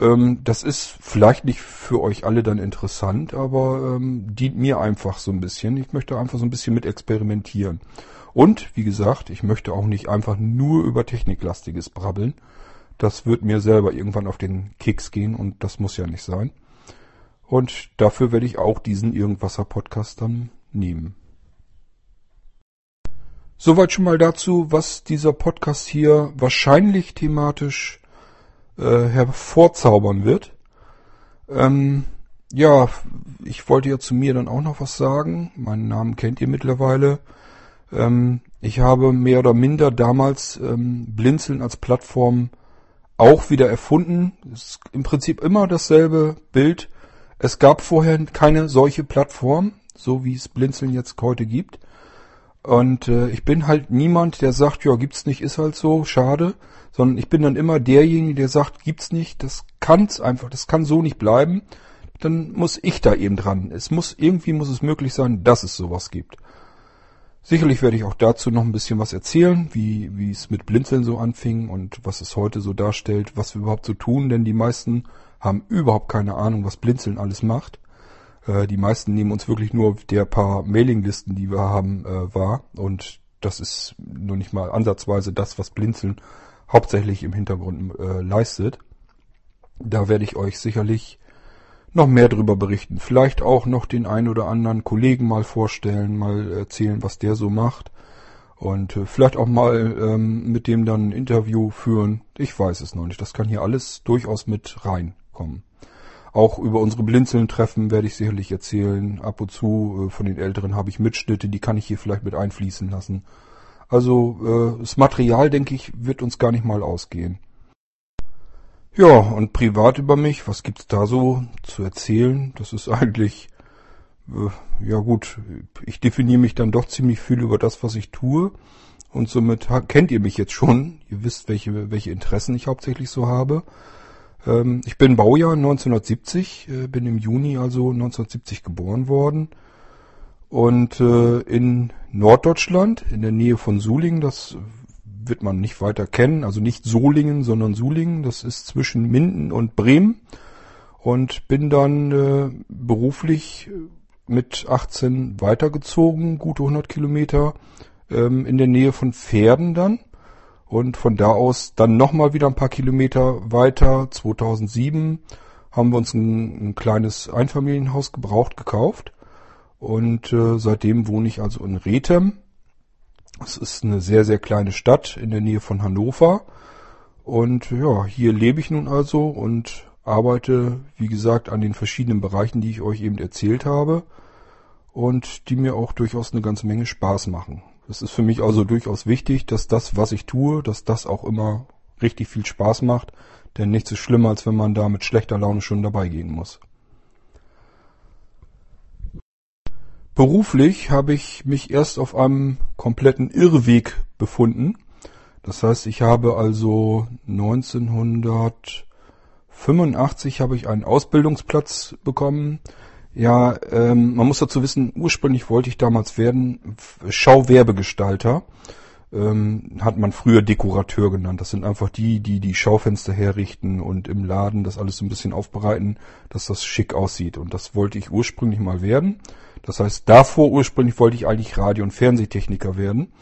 Ähm, das ist vielleicht nicht für euch alle dann interessant, aber ähm, dient mir einfach so ein bisschen. Ich möchte einfach so ein bisschen mit experimentieren. Und wie gesagt, ich möchte auch nicht einfach nur über Techniklastiges brabbeln. Das wird mir selber irgendwann auf den Keks gehen und das muss ja nicht sein. Und dafür werde ich auch diesen Irgendwasser Podcast dann nehmen. Soweit schon mal dazu, was dieser Podcast hier wahrscheinlich thematisch äh, hervorzaubern wird. Ähm, ja, ich wollte ja zu mir dann auch noch was sagen. Meinen Namen kennt ihr mittlerweile. Ähm, ich habe mehr oder minder damals ähm, Blinzeln als Plattform auch wieder erfunden. ist im Prinzip immer dasselbe Bild. Es gab vorher keine solche Plattform, so wie es Blinzeln jetzt heute gibt. Und äh, ich bin halt niemand, der sagt, ja, gibt's nicht, ist halt so, schade, sondern ich bin dann immer derjenige, der sagt, gibt's nicht, das kann's einfach, das kann so nicht bleiben. Dann muss ich da eben dran. Es muss irgendwie muss es möglich sein, dass es sowas gibt. Sicherlich werde ich auch dazu noch ein bisschen was erzählen, wie wie es mit Blinzeln so anfing und was es heute so darstellt, was wir überhaupt so tun, denn die meisten haben überhaupt keine Ahnung, was Blinzeln alles macht. Äh, die meisten nehmen uns wirklich nur der paar Mailinglisten, die wir haben, äh, wahr. Und das ist nur nicht mal ansatzweise das, was Blinzeln hauptsächlich im Hintergrund äh, leistet. Da werde ich euch sicherlich noch mehr darüber berichten. Vielleicht auch noch den einen oder anderen Kollegen mal vorstellen, mal erzählen, was der so macht. Und äh, vielleicht auch mal ähm, mit dem dann ein Interview führen. Ich weiß es noch nicht. Das kann hier alles durchaus mit reinkommen. Auch über unsere Blinzeln-Treffen werde ich sicherlich erzählen. Ab und zu äh, von den Älteren habe ich Mitschnitte, die kann ich hier vielleicht mit einfließen lassen. Also äh, das Material, denke ich, wird uns gar nicht mal ausgehen. Ja, und privat über mich, was gibt's da so zu erzählen? Das ist eigentlich, äh, ja gut, ich definiere mich dann doch ziemlich viel über das, was ich tue. Und somit kennt ihr mich jetzt schon. Ihr wisst, welche, welche Interessen ich hauptsächlich so habe. Ähm, ich bin Baujahr 1970, äh, bin im Juni also 1970 geboren worden. Und äh, in Norddeutschland, in der Nähe von Sulingen, das wird man nicht weiter kennen, also nicht Solingen, sondern Sulingen, das ist zwischen Minden und Bremen. Und bin dann äh, beruflich mit 18 weitergezogen, gute 100 Kilometer, ähm, in der Nähe von Pferden dann. Und von da aus dann nochmal wieder ein paar Kilometer weiter, 2007, haben wir uns ein, ein kleines Einfamilienhaus gebraucht gekauft. Und äh, seitdem wohne ich also in Rethem. Es ist eine sehr, sehr kleine Stadt in der Nähe von Hannover. Und ja, hier lebe ich nun also und arbeite, wie gesagt, an den verschiedenen Bereichen, die ich euch eben erzählt habe. Und die mir auch durchaus eine ganze Menge Spaß machen. Es ist für mich also durchaus wichtig, dass das, was ich tue, dass das auch immer richtig viel Spaß macht. Denn nichts ist schlimmer, als wenn man da mit schlechter Laune schon dabei gehen muss. Beruflich habe ich mich erst auf einem kompletten Irrweg befunden. Das heißt, ich habe also 1985 habe ich einen Ausbildungsplatz bekommen ja, ähm, man muss dazu wissen, ursprünglich wollte ich damals werden Schauwerbegestalter. Ähm, hat man früher Dekorateur genannt. Das sind einfach die, die die Schaufenster herrichten und im Laden das alles so ein bisschen aufbereiten, dass das schick aussieht. Und das wollte ich ursprünglich mal werden. Das heißt, davor ursprünglich wollte ich eigentlich Radio- und Fernsehtechniker werden.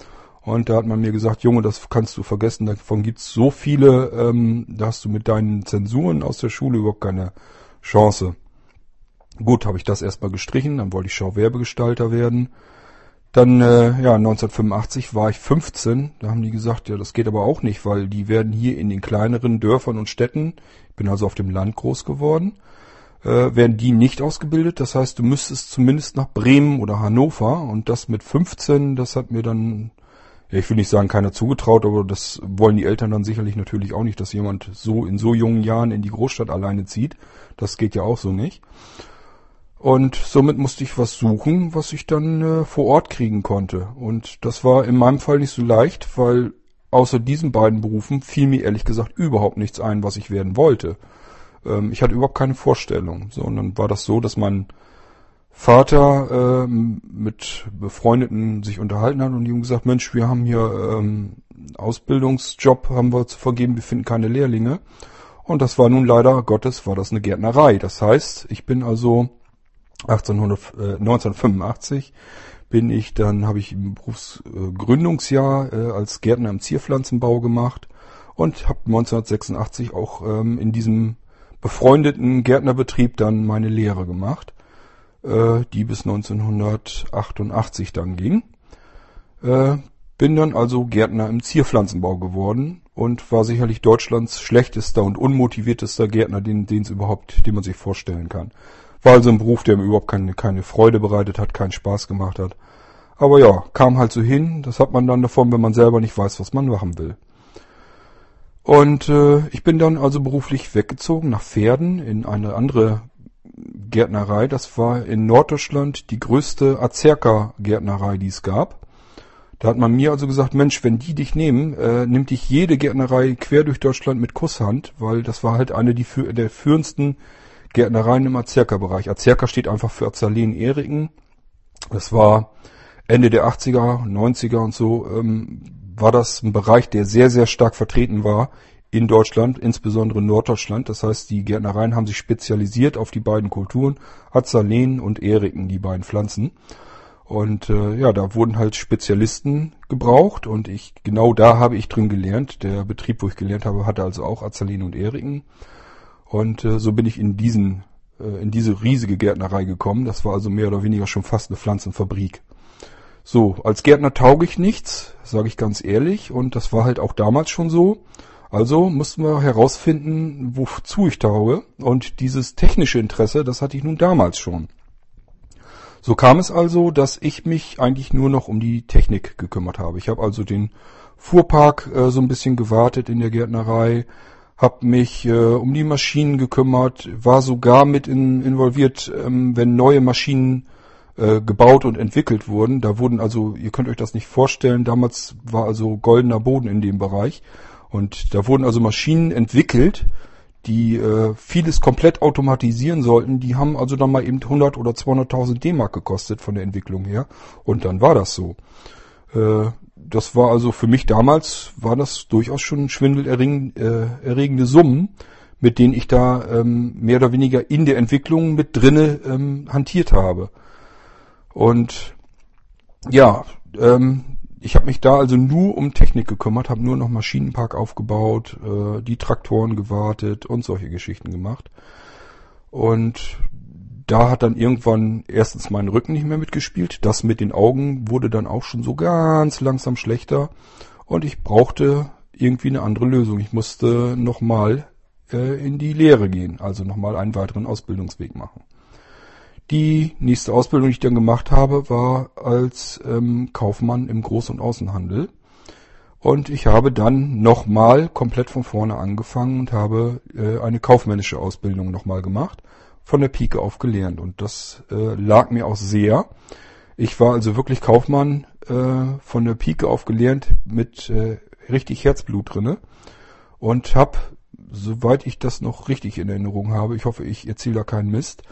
Und da hat man mir gesagt, Junge, das kannst du vergessen, davon gibt's so viele, ähm, da hast du mit deinen Zensuren aus der Schule überhaupt keine Chance. Gut, habe ich das erstmal gestrichen, dann wollte ich Schauwerbegestalter werden. Dann, äh, ja, 1985 war ich 15. Da haben die gesagt, ja, das geht aber auch nicht, weil die werden hier in den kleineren Dörfern und Städten, ich bin also auf dem Land groß geworden, äh, werden die nicht ausgebildet. Das heißt, du müsstest zumindest nach Bremen oder Hannover. Und das mit 15, das hat mir dann, ja, ich will nicht sagen, keiner zugetraut, aber das wollen die Eltern dann sicherlich natürlich auch nicht, dass jemand so in so jungen Jahren in die Großstadt alleine zieht. Das geht ja auch so nicht. Und somit musste ich was suchen, was ich dann äh, vor Ort kriegen konnte. Und das war in meinem Fall nicht so leicht, weil außer diesen beiden Berufen fiel mir ehrlich gesagt überhaupt nichts ein, was ich werden wollte. Ähm, ich hatte überhaupt keine Vorstellung. So, und dann war das so, dass mein Vater äh, mit Befreundeten sich unterhalten hat und die haben gesagt, Mensch, wir haben hier ähm, Ausbildungsjob, haben wir zu vergeben, wir finden keine Lehrlinge. Und das war nun leider Gottes, war das eine Gärtnerei. Das heißt, ich bin also 1800, äh, 1985 bin ich, dann habe ich im Berufsgründungsjahr äh, als Gärtner im Zierpflanzenbau gemacht und habe 1986 auch ähm, in diesem befreundeten Gärtnerbetrieb dann meine Lehre gemacht, äh, die bis 1988 dann ging. Äh, bin dann also Gärtner im Zierpflanzenbau geworden und war sicherlich Deutschlands schlechtester und unmotiviertester Gärtner, den es überhaupt, den man sich vorstellen kann. War also ein Beruf, der mir überhaupt keine, keine Freude bereitet hat, keinen Spaß gemacht hat. Aber ja, kam halt so hin. Das hat man dann davon, wenn man selber nicht weiß, was man machen will. Und äh, ich bin dann also beruflich weggezogen nach Pferden in eine andere Gärtnerei. Das war in Norddeutschland die größte Azerka-Gärtnerei, die es gab. Da hat man mir also gesagt, Mensch, wenn die dich nehmen, äh, nimmt dich jede Gärtnerei quer durch Deutschland mit Kusshand, weil das war halt eine die, der führendsten Gärtnereien im Azerka-Bereich. Azerka steht einfach für Azaleen Eriken. Das war Ende der 80er, 90er und so, ähm, war das ein Bereich, der sehr, sehr stark vertreten war in Deutschland, insbesondere in Norddeutschland. Das heißt, die Gärtnereien haben sich spezialisiert auf die beiden Kulturen, Azaleen und Eriken, die beiden Pflanzen. Und äh, ja, da wurden halt Spezialisten gebraucht und ich genau da habe ich drin gelernt. Der Betrieb, wo ich gelernt habe, hatte also auch Azaleen und Eriken. Und äh, so bin ich in diesen, äh, in diese riesige Gärtnerei gekommen. Das war also mehr oder weniger schon fast eine Pflanzenfabrik. So, als Gärtner tauge ich nichts, sage ich ganz ehrlich, und das war halt auch damals schon so. Also mussten wir herausfinden, wozu ich tauge. Und dieses technische Interesse, das hatte ich nun damals schon. So kam es also, dass ich mich eigentlich nur noch um die Technik gekümmert habe. Ich habe also den Fuhrpark äh, so ein bisschen gewartet in der Gärtnerei, habe mich äh, um die Maschinen gekümmert, war sogar mit in, involviert, ähm, wenn neue Maschinen äh, gebaut und entwickelt wurden. Da wurden also, ihr könnt euch das nicht vorstellen, damals war also goldener Boden in dem Bereich. Und da wurden also Maschinen entwickelt, die äh, vieles komplett automatisieren sollten. Die haben also dann mal eben 100 oder 200.000 D-Mark gekostet von der Entwicklung her. Und dann war das so. Äh, das war also für mich damals, war das durchaus schon schwindelerregende äh, Summen, mit denen ich da ähm, mehr oder weniger in der Entwicklung mit drinne ähm, hantiert habe. Und ja, ähm, ich habe mich da also nur um Technik gekümmert, habe nur noch Maschinenpark aufgebaut, äh, die Traktoren gewartet und solche Geschichten gemacht. Und da hat dann irgendwann erstens mein Rücken nicht mehr mitgespielt. Das mit den Augen wurde dann auch schon so ganz langsam schlechter. Und ich brauchte irgendwie eine andere Lösung. Ich musste nochmal äh, in die Lehre gehen, also nochmal einen weiteren Ausbildungsweg machen. Die nächste Ausbildung, die ich dann gemacht habe, war als ähm, Kaufmann im Groß- und Außenhandel. Und ich habe dann nochmal komplett von vorne angefangen und habe äh, eine kaufmännische Ausbildung nochmal gemacht, von der Pike auf gelernt. Und das äh, lag mir auch sehr. Ich war also wirklich Kaufmann äh, von der Pike auf gelernt mit äh, richtig Herzblut drinne und habe, soweit ich das noch richtig in Erinnerung habe, ich hoffe, ich erzähle da keinen Mist,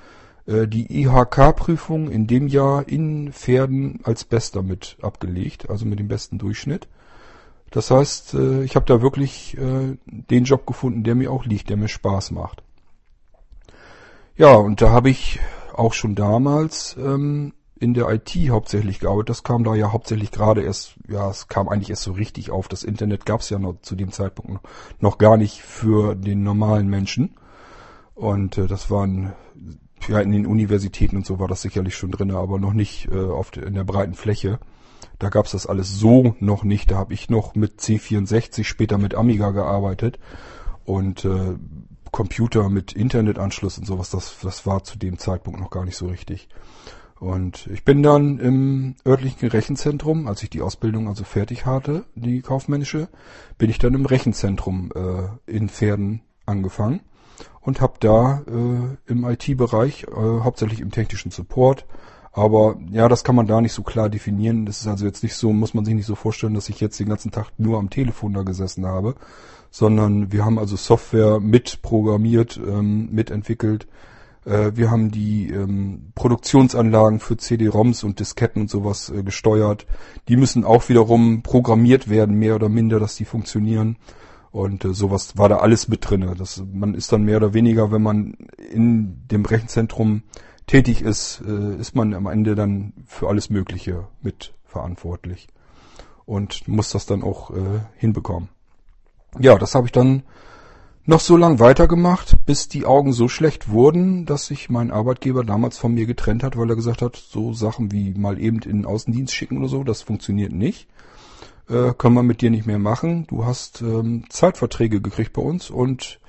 äh, die IHK-Prüfung in dem Jahr in Pferden als Bester mit abgelegt, also mit dem besten Durchschnitt. Das heißt, äh, ich habe da wirklich äh, den Job gefunden, der mir auch liegt, der mir Spaß macht. Ja, und da habe ich auch schon damals ähm, in der IT hauptsächlich gearbeitet. Das kam da ja hauptsächlich gerade erst, ja, es kam eigentlich erst so richtig auf. Das Internet gab es ja noch zu dem Zeitpunkt noch gar nicht für den normalen Menschen. Und äh, das waren ja, in den Universitäten und so war das sicherlich schon drin, aber noch nicht äh, auf de, in der breiten Fläche. Da gab's das alles so noch nicht. Da habe ich noch mit C64, später mit Amiga gearbeitet und äh, Computer mit Internetanschluss und sowas, das, das war zu dem Zeitpunkt noch gar nicht so richtig. Und ich bin dann im örtlichen Rechenzentrum, als ich die Ausbildung also fertig hatte, die kaufmännische, bin ich dann im Rechenzentrum äh, in Pferden angefangen und habe da äh, im IT-Bereich, äh, hauptsächlich im technischen Support, aber ja, das kann man da nicht so klar definieren. Das ist also jetzt nicht so, muss man sich nicht so vorstellen, dass ich jetzt den ganzen Tag nur am Telefon da gesessen habe, sondern wir haben also Software mitprogrammiert, ähm, mitentwickelt. Äh, wir haben die ähm, Produktionsanlagen für CD-ROMs und Disketten und sowas äh, gesteuert. Die müssen auch wiederum programmiert werden, mehr oder minder, dass die funktionieren. Und äh, sowas war da alles mit drinne. Das, man ist dann mehr oder weniger, wenn man in dem Rechenzentrum tätig ist, äh, ist man am Ende dann für alles Mögliche mit verantwortlich und muss das dann auch äh, hinbekommen. Ja, das habe ich dann noch so lang weitergemacht, bis die Augen so schlecht wurden, dass sich mein Arbeitgeber damals von mir getrennt hat, weil er gesagt hat, so Sachen wie mal eben in den Außendienst schicken oder so, das funktioniert nicht äh, können wir mit dir nicht mehr machen. Du hast ähm, Zeitverträge gekriegt bei uns und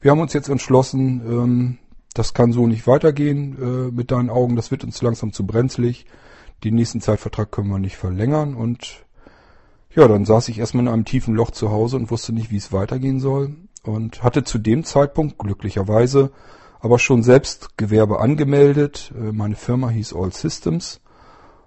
wir haben uns jetzt entschlossen, ähm, das kann so nicht weitergehen äh, mit deinen Augen. Das wird uns langsam zu brenzlig. Den nächsten Zeitvertrag können wir nicht verlängern und ja, dann saß ich erstmal in einem tiefen Loch zu Hause und wusste nicht, wie es weitergehen soll und hatte zu dem Zeitpunkt glücklicherweise aber schon selbst Gewerbe angemeldet. Äh, meine Firma hieß All Systems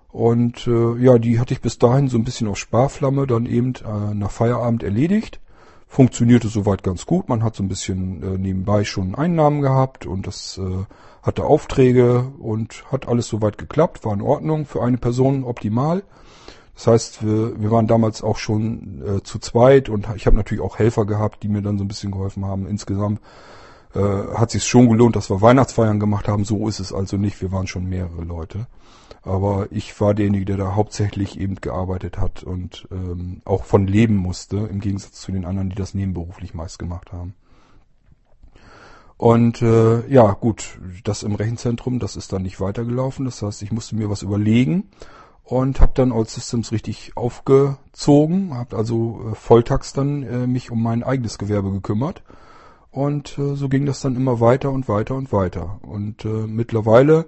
und äh, ja, die hatte ich bis dahin so ein bisschen auf Sparflamme dann eben äh, nach Feierabend erledigt. Funktionierte soweit ganz gut. Man hat so ein bisschen äh, nebenbei schon Einnahmen gehabt und das äh, hatte Aufträge und hat alles soweit geklappt, war in Ordnung für eine Person optimal. Das heißt, wir, wir waren damals auch schon äh, zu zweit und ich habe natürlich auch Helfer gehabt, die mir dann so ein bisschen geholfen haben. Insgesamt äh, hat sich schon gelohnt, dass wir Weihnachtsfeiern gemacht haben. So ist es also nicht. Wir waren schon mehrere Leute. Aber ich war derjenige, der da hauptsächlich eben gearbeitet hat und ähm, auch von leben musste, im Gegensatz zu den anderen, die das nebenberuflich meist gemacht haben. Und äh, ja, gut, das im Rechenzentrum, das ist dann nicht weitergelaufen. Das heißt, ich musste mir was überlegen. Und habe dann All Systems richtig aufgezogen, habe also äh, volltags dann äh, mich um mein eigenes Gewerbe gekümmert und äh, so ging das dann immer weiter und weiter und weiter und äh, mittlerweile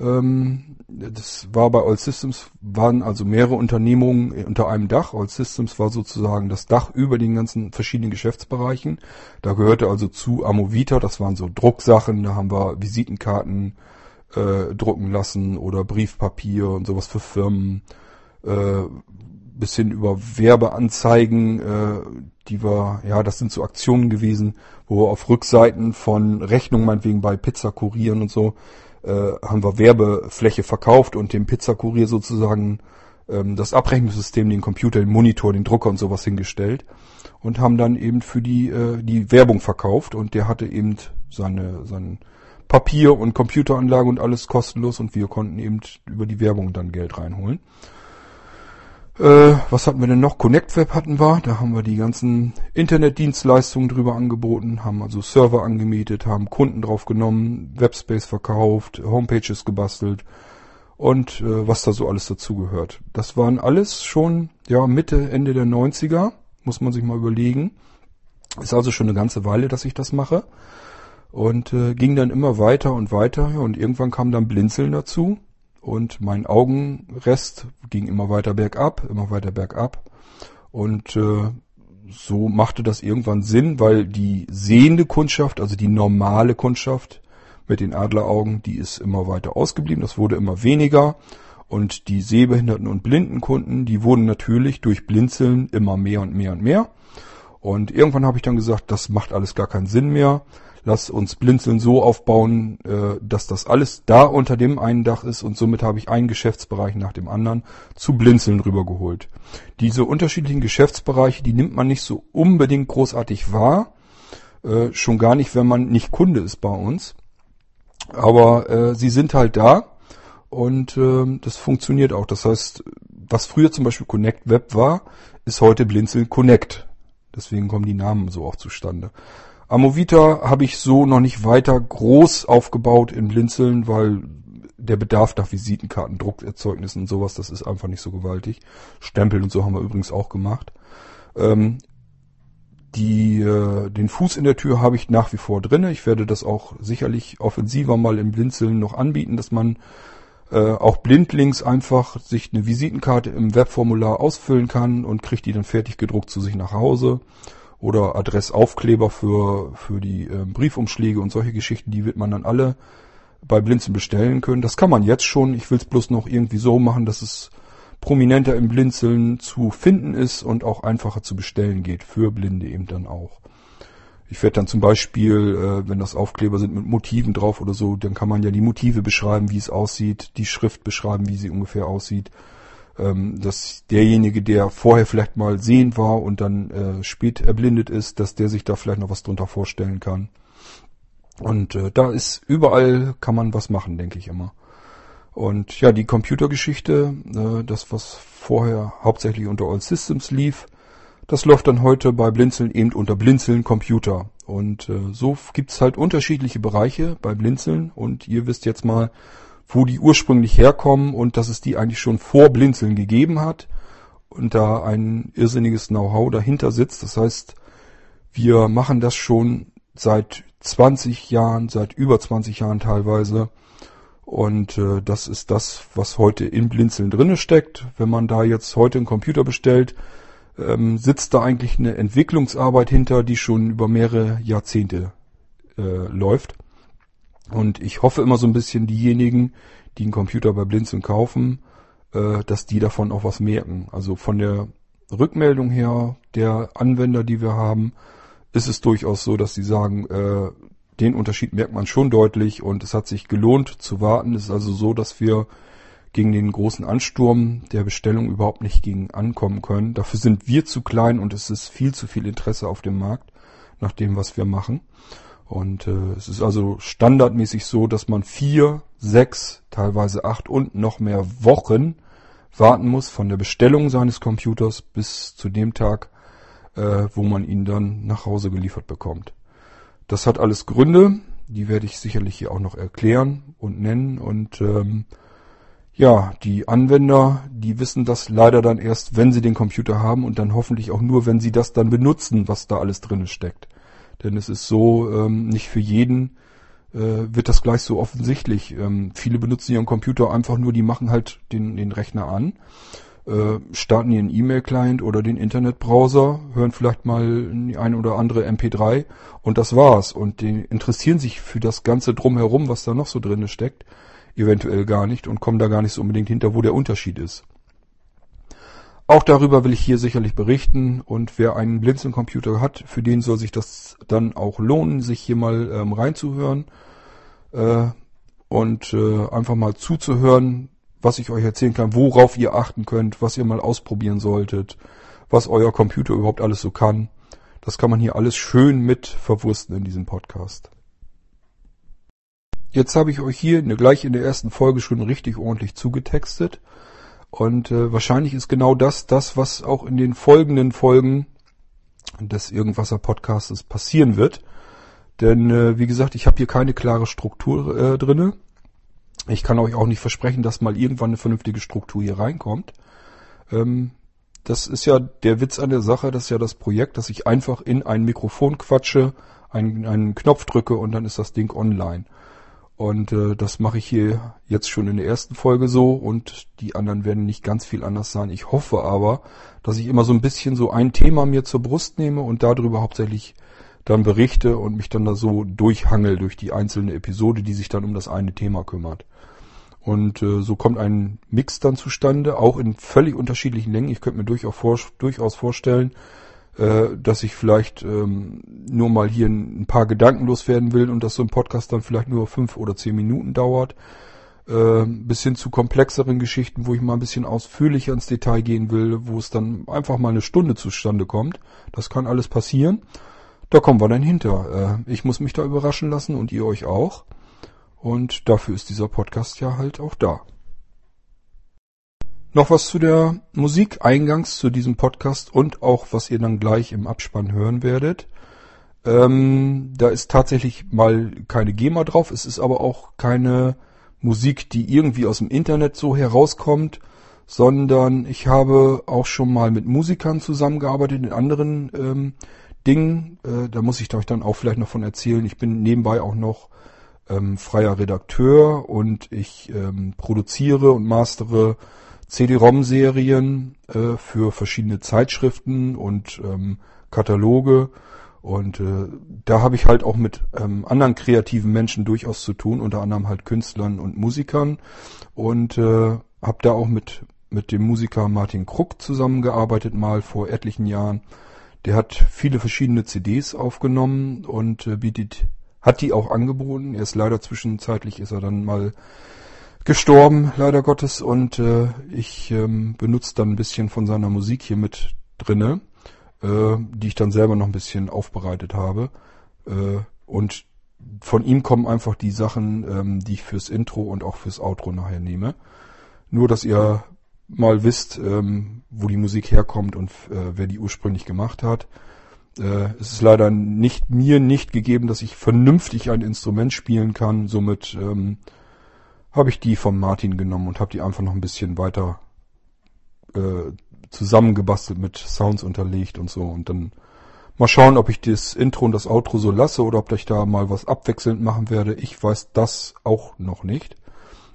ähm, das war bei All Systems waren also mehrere Unternehmungen unter einem Dach. All Systems war sozusagen das Dach über den ganzen verschiedenen Geschäftsbereichen. Da gehörte also zu Amovita, das waren so Drucksachen, da haben wir Visitenkarten, äh, drucken lassen oder Briefpapier und sowas für Firmen, äh, bis hin über Werbeanzeigen, äh, die wir, ja, das sind so Aktionen gewesen, wo wir auf Rückseiten von Rechnungen, meinetwegen bei Pizzakurieren und so, äh, haben wir Werbefläche verkauft und dem Pizzakurier sozusagen ähm, das Abrechnungssystem, den Computer, den Monitor, den Drucker und sowas hingestellt und haben dann eben für die äh, die Werbung verkauft und der hatte eben seine sein Papier und Computeranlage und alles kostenlos und wir konnten eben über die Werbung dann Geld reinholen. Äh, was hatten wir denn noch? Connect Web hatten wir. Da haben wir die ganzen Internetdienstleistungen drüber angeboten, haben also Server angemietet, haben Kunden drauf genommen, Webspace verkauft, Homepages gebastelt und äh, was da so alles dazugehört. Das waren alles schon ja Mitte, Ende der 90er, muss man sich mal überlegen. Ist also schon eine ganze Weile, dass ich das mache und äh, ging dann immer weiter und weiter und irgendwann kam dann Blinzeln dazu. Und mein Augenrest ging immer weiter bergab, immer weiter bergab. Und äh, so machte das irgendwann Sinn, weil die sehende Kundschaft, also die normale Kundschaft mit den Adleraugen, die ist immer weiter ausgeblieben, das wurde immer weniger. Und die Sehbehinderten und blinden Kunden, die wurden natürlich durch Blinzeln immer mehr und mehr und mehr. Und irgendwann habe ich dann gesagt, das macht alles gar keinen Sinn mehr lass uns Blinzeln so aufbauen, äh, dass das alles da unter dem einen Dach ist und somit habe ich einen Geschäftsbereich nach dem anderen zu Blinzeln rübergeholt. Diese unterschiedlichen Geschäftsbereiche, die nimmt man nicht so unbedingt großartig wahr, äh, schon gar nicht, wenn man nicht Kunde ist bei uns. Aber äh, sie sind halt da und äh, das funktioniert auch. Das heißt, was früher zum Beispiel Connect Web war, ist heute Blinzeln Connect. Deswegen kommen die Namen so auch zustande. Amovita habe ich so noch nicht weiter groß aufgebaut in Blinzeln, weil der Bedarf nach Visitenkarten, Druckerzeugnissen und sowas, das ist einfach nicht so gewaltig. Stempel und so haben wir übrigens auch gemacht. Ähm, die, äh, den Fuß in der Tür habe ich nach wie vor drinne. Ich werde das auch sicherlich offensiver mal im Blinzeln noch anbieten, dass man äh, auch blindlings einfach sich eine Visitenkarte im Webformular ausfüllen kann und kriegt die dann fertig gedruckt zu sich nach Hause oder Adressaufkleber für, für die äh, Briefumschläge und solche Geschichten, die wird man dann alle bei Blinzeln bestellen können. Das kann man jetzt schon. Ich will es bloß noch irgendwie so machen, dass es prominenter im Blinzeln zu finden ist und auch einfacher zu bestellen geht. Für Blinde eben dann auch. Ich werde dann zum Beispiel, äh, wenn das Aufkleber sind mit Motiven drauf oder so, dann kann man ja die Motive beschreiben, wie es aussieht, die Schrift beschreiben, wie sie ungefähr aussieht ähm, dass derjenige, der vorher vielleicht mal sehend war und dann äh, spät erblindet ist, dass der sich da vielleicht noch was drunter vorstellen kann. Und äh, da ist überall kann man was machen, denke ich immer. Und ja, die Computergeschichte, äh, das was vorher hauptsächlich unter All Systems lief, das läuft dann heute bei Blinzeln eben unter Blinzeln Computer. Und äh, so gibt's halt unterschiedliche Bereiche bei Blinzeln. Und ihr wisst jetzt mal, wo die ursprünglich herkommen und dass es die eigentlich schon vor Blinzeln gegeben hat und da ein irrsinniges Know-how dahinter sitzt. Das heißt, wir machen das schon seit 20 Jahren, seit über 20 Jahren teilweise. Und äh, das ist das, was heute in Blinzeln drinne steckt. Wenn man da jetzt heute einen Computer bestellt, ähm, sitzt da eigentlich eine Entwicklungsarbeit hinter, die schon über mehrere Jahrzehnte äh, läuft. Und ich hoffe immer so ein bisschen diejenigen, die einen Computer bei Blinzeln kaufen, äh, dass die davon auch was merken. Also von der Rückmeldung her der Anwender, die wir haben, ist es durchaus so, dass sie sagen, äh, den Unterschied merkt man schon deutlich und es hat sich gelohnt zu warten. Es ist also so, dass wir gegen den großen Ansturm der Bestellung überhaupt nicht gegen ankommen können. Dafür sind wir zu klein und es ist viel zu viel Interesse auf dem Markt nach dem, was wir machen. Und äh, es ist also standardmäßig so, dass man vier, sechs, teilweise acht und noch mehr Wochen warten muss von der Bestellung seines Computers bis zu dem Tag, äh, wo man ihn dann nach Hause geliefert bekommt. Das hat alles Gründe, die werde ich sicherlich hier auch noch erklären und nennen. Und ähm, Ja, die Anwender, die wissen das leider dann erst, wenn sie den Computer haben und dann hoffentlich auch nur, wenn sie das dann benutzen, was da alles drin steckt. Denn es ist so, ähm, nicht für jeden äh, wird das gleich so offensichtlich. Ähm, viele benutzen ihren Computer einfach nur, die machen halt den, den Rechner an, äh, starten ihren E-Mail-Client oder den Internetbrowser, hören vielleicht mal eine oder andere MP3 und das war's. Und die interessieren sich für das Ganze drumherum, was da noch so drin steckt eventuell gar nicht und komme da gar nicht so unbedingt hinter, wo der Unterschied ist. Auch darüber will ich hier sicherlich berichten und wer einen Blinzeln-Computer hat, für den soll sich das dann auch lohnen, sich hier mal ähm, reinzuhören äh, und äh, einfach mal zuzuhören, was ich euch erzählen kann, worauf ihr achten könnt, was ihr mal ausprobieren solltet, was euer Computer überhaupt alles so kann. Das kann man hier alles schön mit verwursten in diesem Podcast. Jetzt habe ich euch hier ne, gleich in der ersten Folge schon richtig ordentlich zugetextet. Und äh, wahrscheinlich ist genau das das, was auch in den folgenden Folgen des Irgendwasser Podcasts passieren wird. Denn äh, wie gesagt, ich habe hier keine klare Struktur äh, drinne. Ich kann euch auch nicht versprechen, dass mal irgendwann eine vernünftige Struktur hier reinkommt. Ähm, das ist ja der Witz an der Sache, das ist ja das Projekt, dass ich einfach in ein Mikrofon quatsche, einen, einen Knopf drücke und dann ist das Ding online. Und äh, das mache ich hier jetzt schon in der ersten Folge so und die anderen werden nicht ganz viel anders sein. Ich hoffe aber, dass ich immer so ein bisschen so ein Thema mir zur Brust nehme und darüber hauptsächlich dann berichte und mich dann da so durchhangel durch die einzelne Episode, die sich dann um das eine Thema kümmert. Und äh, so kommt ein Mix dann zustande, auch in völlig unterschiedlichen Längen. Ich könnte mir durchaus, vor, durchaus vorstellen, dass ich vielleicht ähm, nur mal hier ein, paar Gedanken loswerden will und dass so ein Podcast dann vielleicht nur fünf oder zehn Minuten dauert. Äh, bis hin zu komplexeren Geschichten, wo ich mal ein bisschen ausführlicher ins Detail gehen will, wo es dann einfach mal eine Stunde zustande kommt. Das kann alles passieren. Da kommen wir dann hinter. Äh, ich muss mich da überraschen lassen und ihr euch auch. Und dafür ist dieser Podcast ja halt auch da. Noch was zu der Musik eingangs zu diesem Podcast und auch was ihr dann gleich im Abspann hören werdet. Ähm, da ist tatsächlich mal keine GEMA drauf. Es ist aber auch keine Musik, die irgendwie aus dem Internet so herauskommt, sondern ich habe auch schon mal mit Musikern zusammengearbeitet in anderen ähm, Dingen. Äh, da muss ich euch dann auch vielleicht noch von erzählen. Ich bin nebenbei auch noch ähm, freier Redakteur und ich ähm, produziere und mastere CD-ROM-Serien äh, für verschiedene Zeitschriften und ähm, Kataloge. Und äh, da habe ich halt auch mit ähm, anderen kreativen Menschen durchaus zu tun, unter anderem halt Künstlern und Musikern. Und äh, habe da auch mit, mit dem Musiker Martin Kruck zusammengearbeitet, mal vor etlichen Jahren. Der hat viele verschiedene CDs aufgenommen und äh, bietet, hat die auch angeboten. Er ist leider zwischenzeitlich ist er dann mal gestorben, leider Gottes, und äh, ich ähm, benutze dann ein bisschen von seiner Musik hier mit drinne, äh, die ich dann selber noch ein bisschen aufbereitet habe. Äh, und von ihm kommen einfach die Sachen, ähm, die ich fürs Intro und auch fürs Outro nachher nehme. Nur, dass ihr mal wisst, ähm, wo die Musik herkommt und äh, wer die ursprünglich gemacht hat. Äh, es ist leider nicht mir nicht gegeben, dass ich vernünftig ein Instrument spielen kann. Somit ähm, habe ich die von Martin genommen und habe die einfach noch ein bisschen weiter äh, zusammengebastelt mit Sounds unterlegt und so. Und dann mal schauen, ob ich das Intro und das Outro so lasse oder ob ich da mal was abwechselnd machen werde. Ich weiß das auch noch nicht.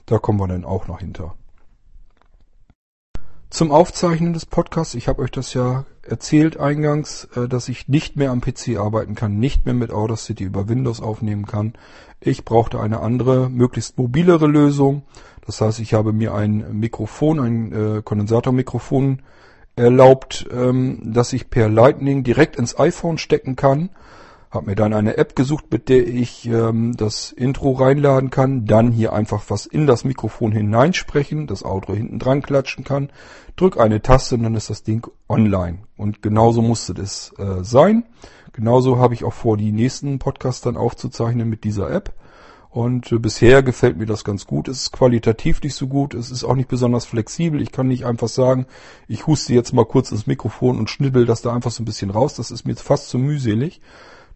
Da kommen wir dann auch noch hinter. Zum Aufzeichnen des Podcasts, ich habe euch das ja erzählt eingangs, äh, dass ich nicht mehr am PC arbeiten kann, nicht mehr mit Audacity über Windows aufnehmen kann. Ich brauchte eine andere, möglichst mobilere Lösung. Das heißt, ich habe mir ein Mikrofon, ein äh, Kondensatormikrofon erlaubt, ähm, dass ich per Lightning direkt ins iPhone stecken kann habe mir dann eine App gesucht, mit der ich ähm, das Intro reinladen kann, dann hier einfach was in das Mikrofon hineinsprechen, das Outro hinten dran klatschen kann, drück eine Taste und dann ist das Ding online. Und genauso musste das äh, sein. Genauso habe ich auch vor, die nächsten Podcasts dann aufzuzeichnen mit dieser App. Und äh, bisher gefällt mir das ganz gut. Es ist qualitativ nicht so gut. Es ist auch nicht besonders flexibel. Ich kann nicht einfach sagen, ich huste jetzt mal kurz ins Mikrofon und schnibbel das da einfach so ein bisschen raus. Das ist mir fast zu mühselig.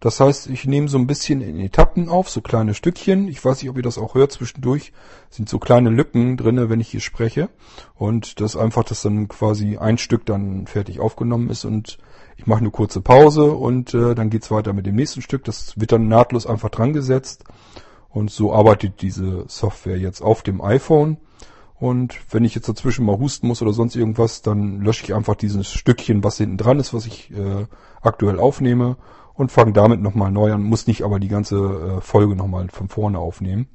Das heißt, ich nehme so ein bisschen in Etappen auf, so kleine Stückchen. Ich weiß nicht, ob ihr das auch hört zwischendurch. Sind so kleine Lücken drinne, wenn ich hier spreche. Und das einfach, dass dann quasi ein Stück dann fertig aufgenommen ist und ich mache eine kurze Pause und äh, dann geht's weiter mit dem nächsten Stück. Das wird dann nahtlos einfach dran gesetzt. Und so arbeitet diese Software jetzt auf dem iPhone. Und wenn ich jetzt dazwischen mal husten muss oder sonst irgendwas, dann lösche ich einfach dieses Stückchen, was hinten dran ist, was ich äh, aktuell aufnehme und fange damit nochmal neu an, muss nicht aber die ganze äh, Folge nochmal von vorne aufnehmen.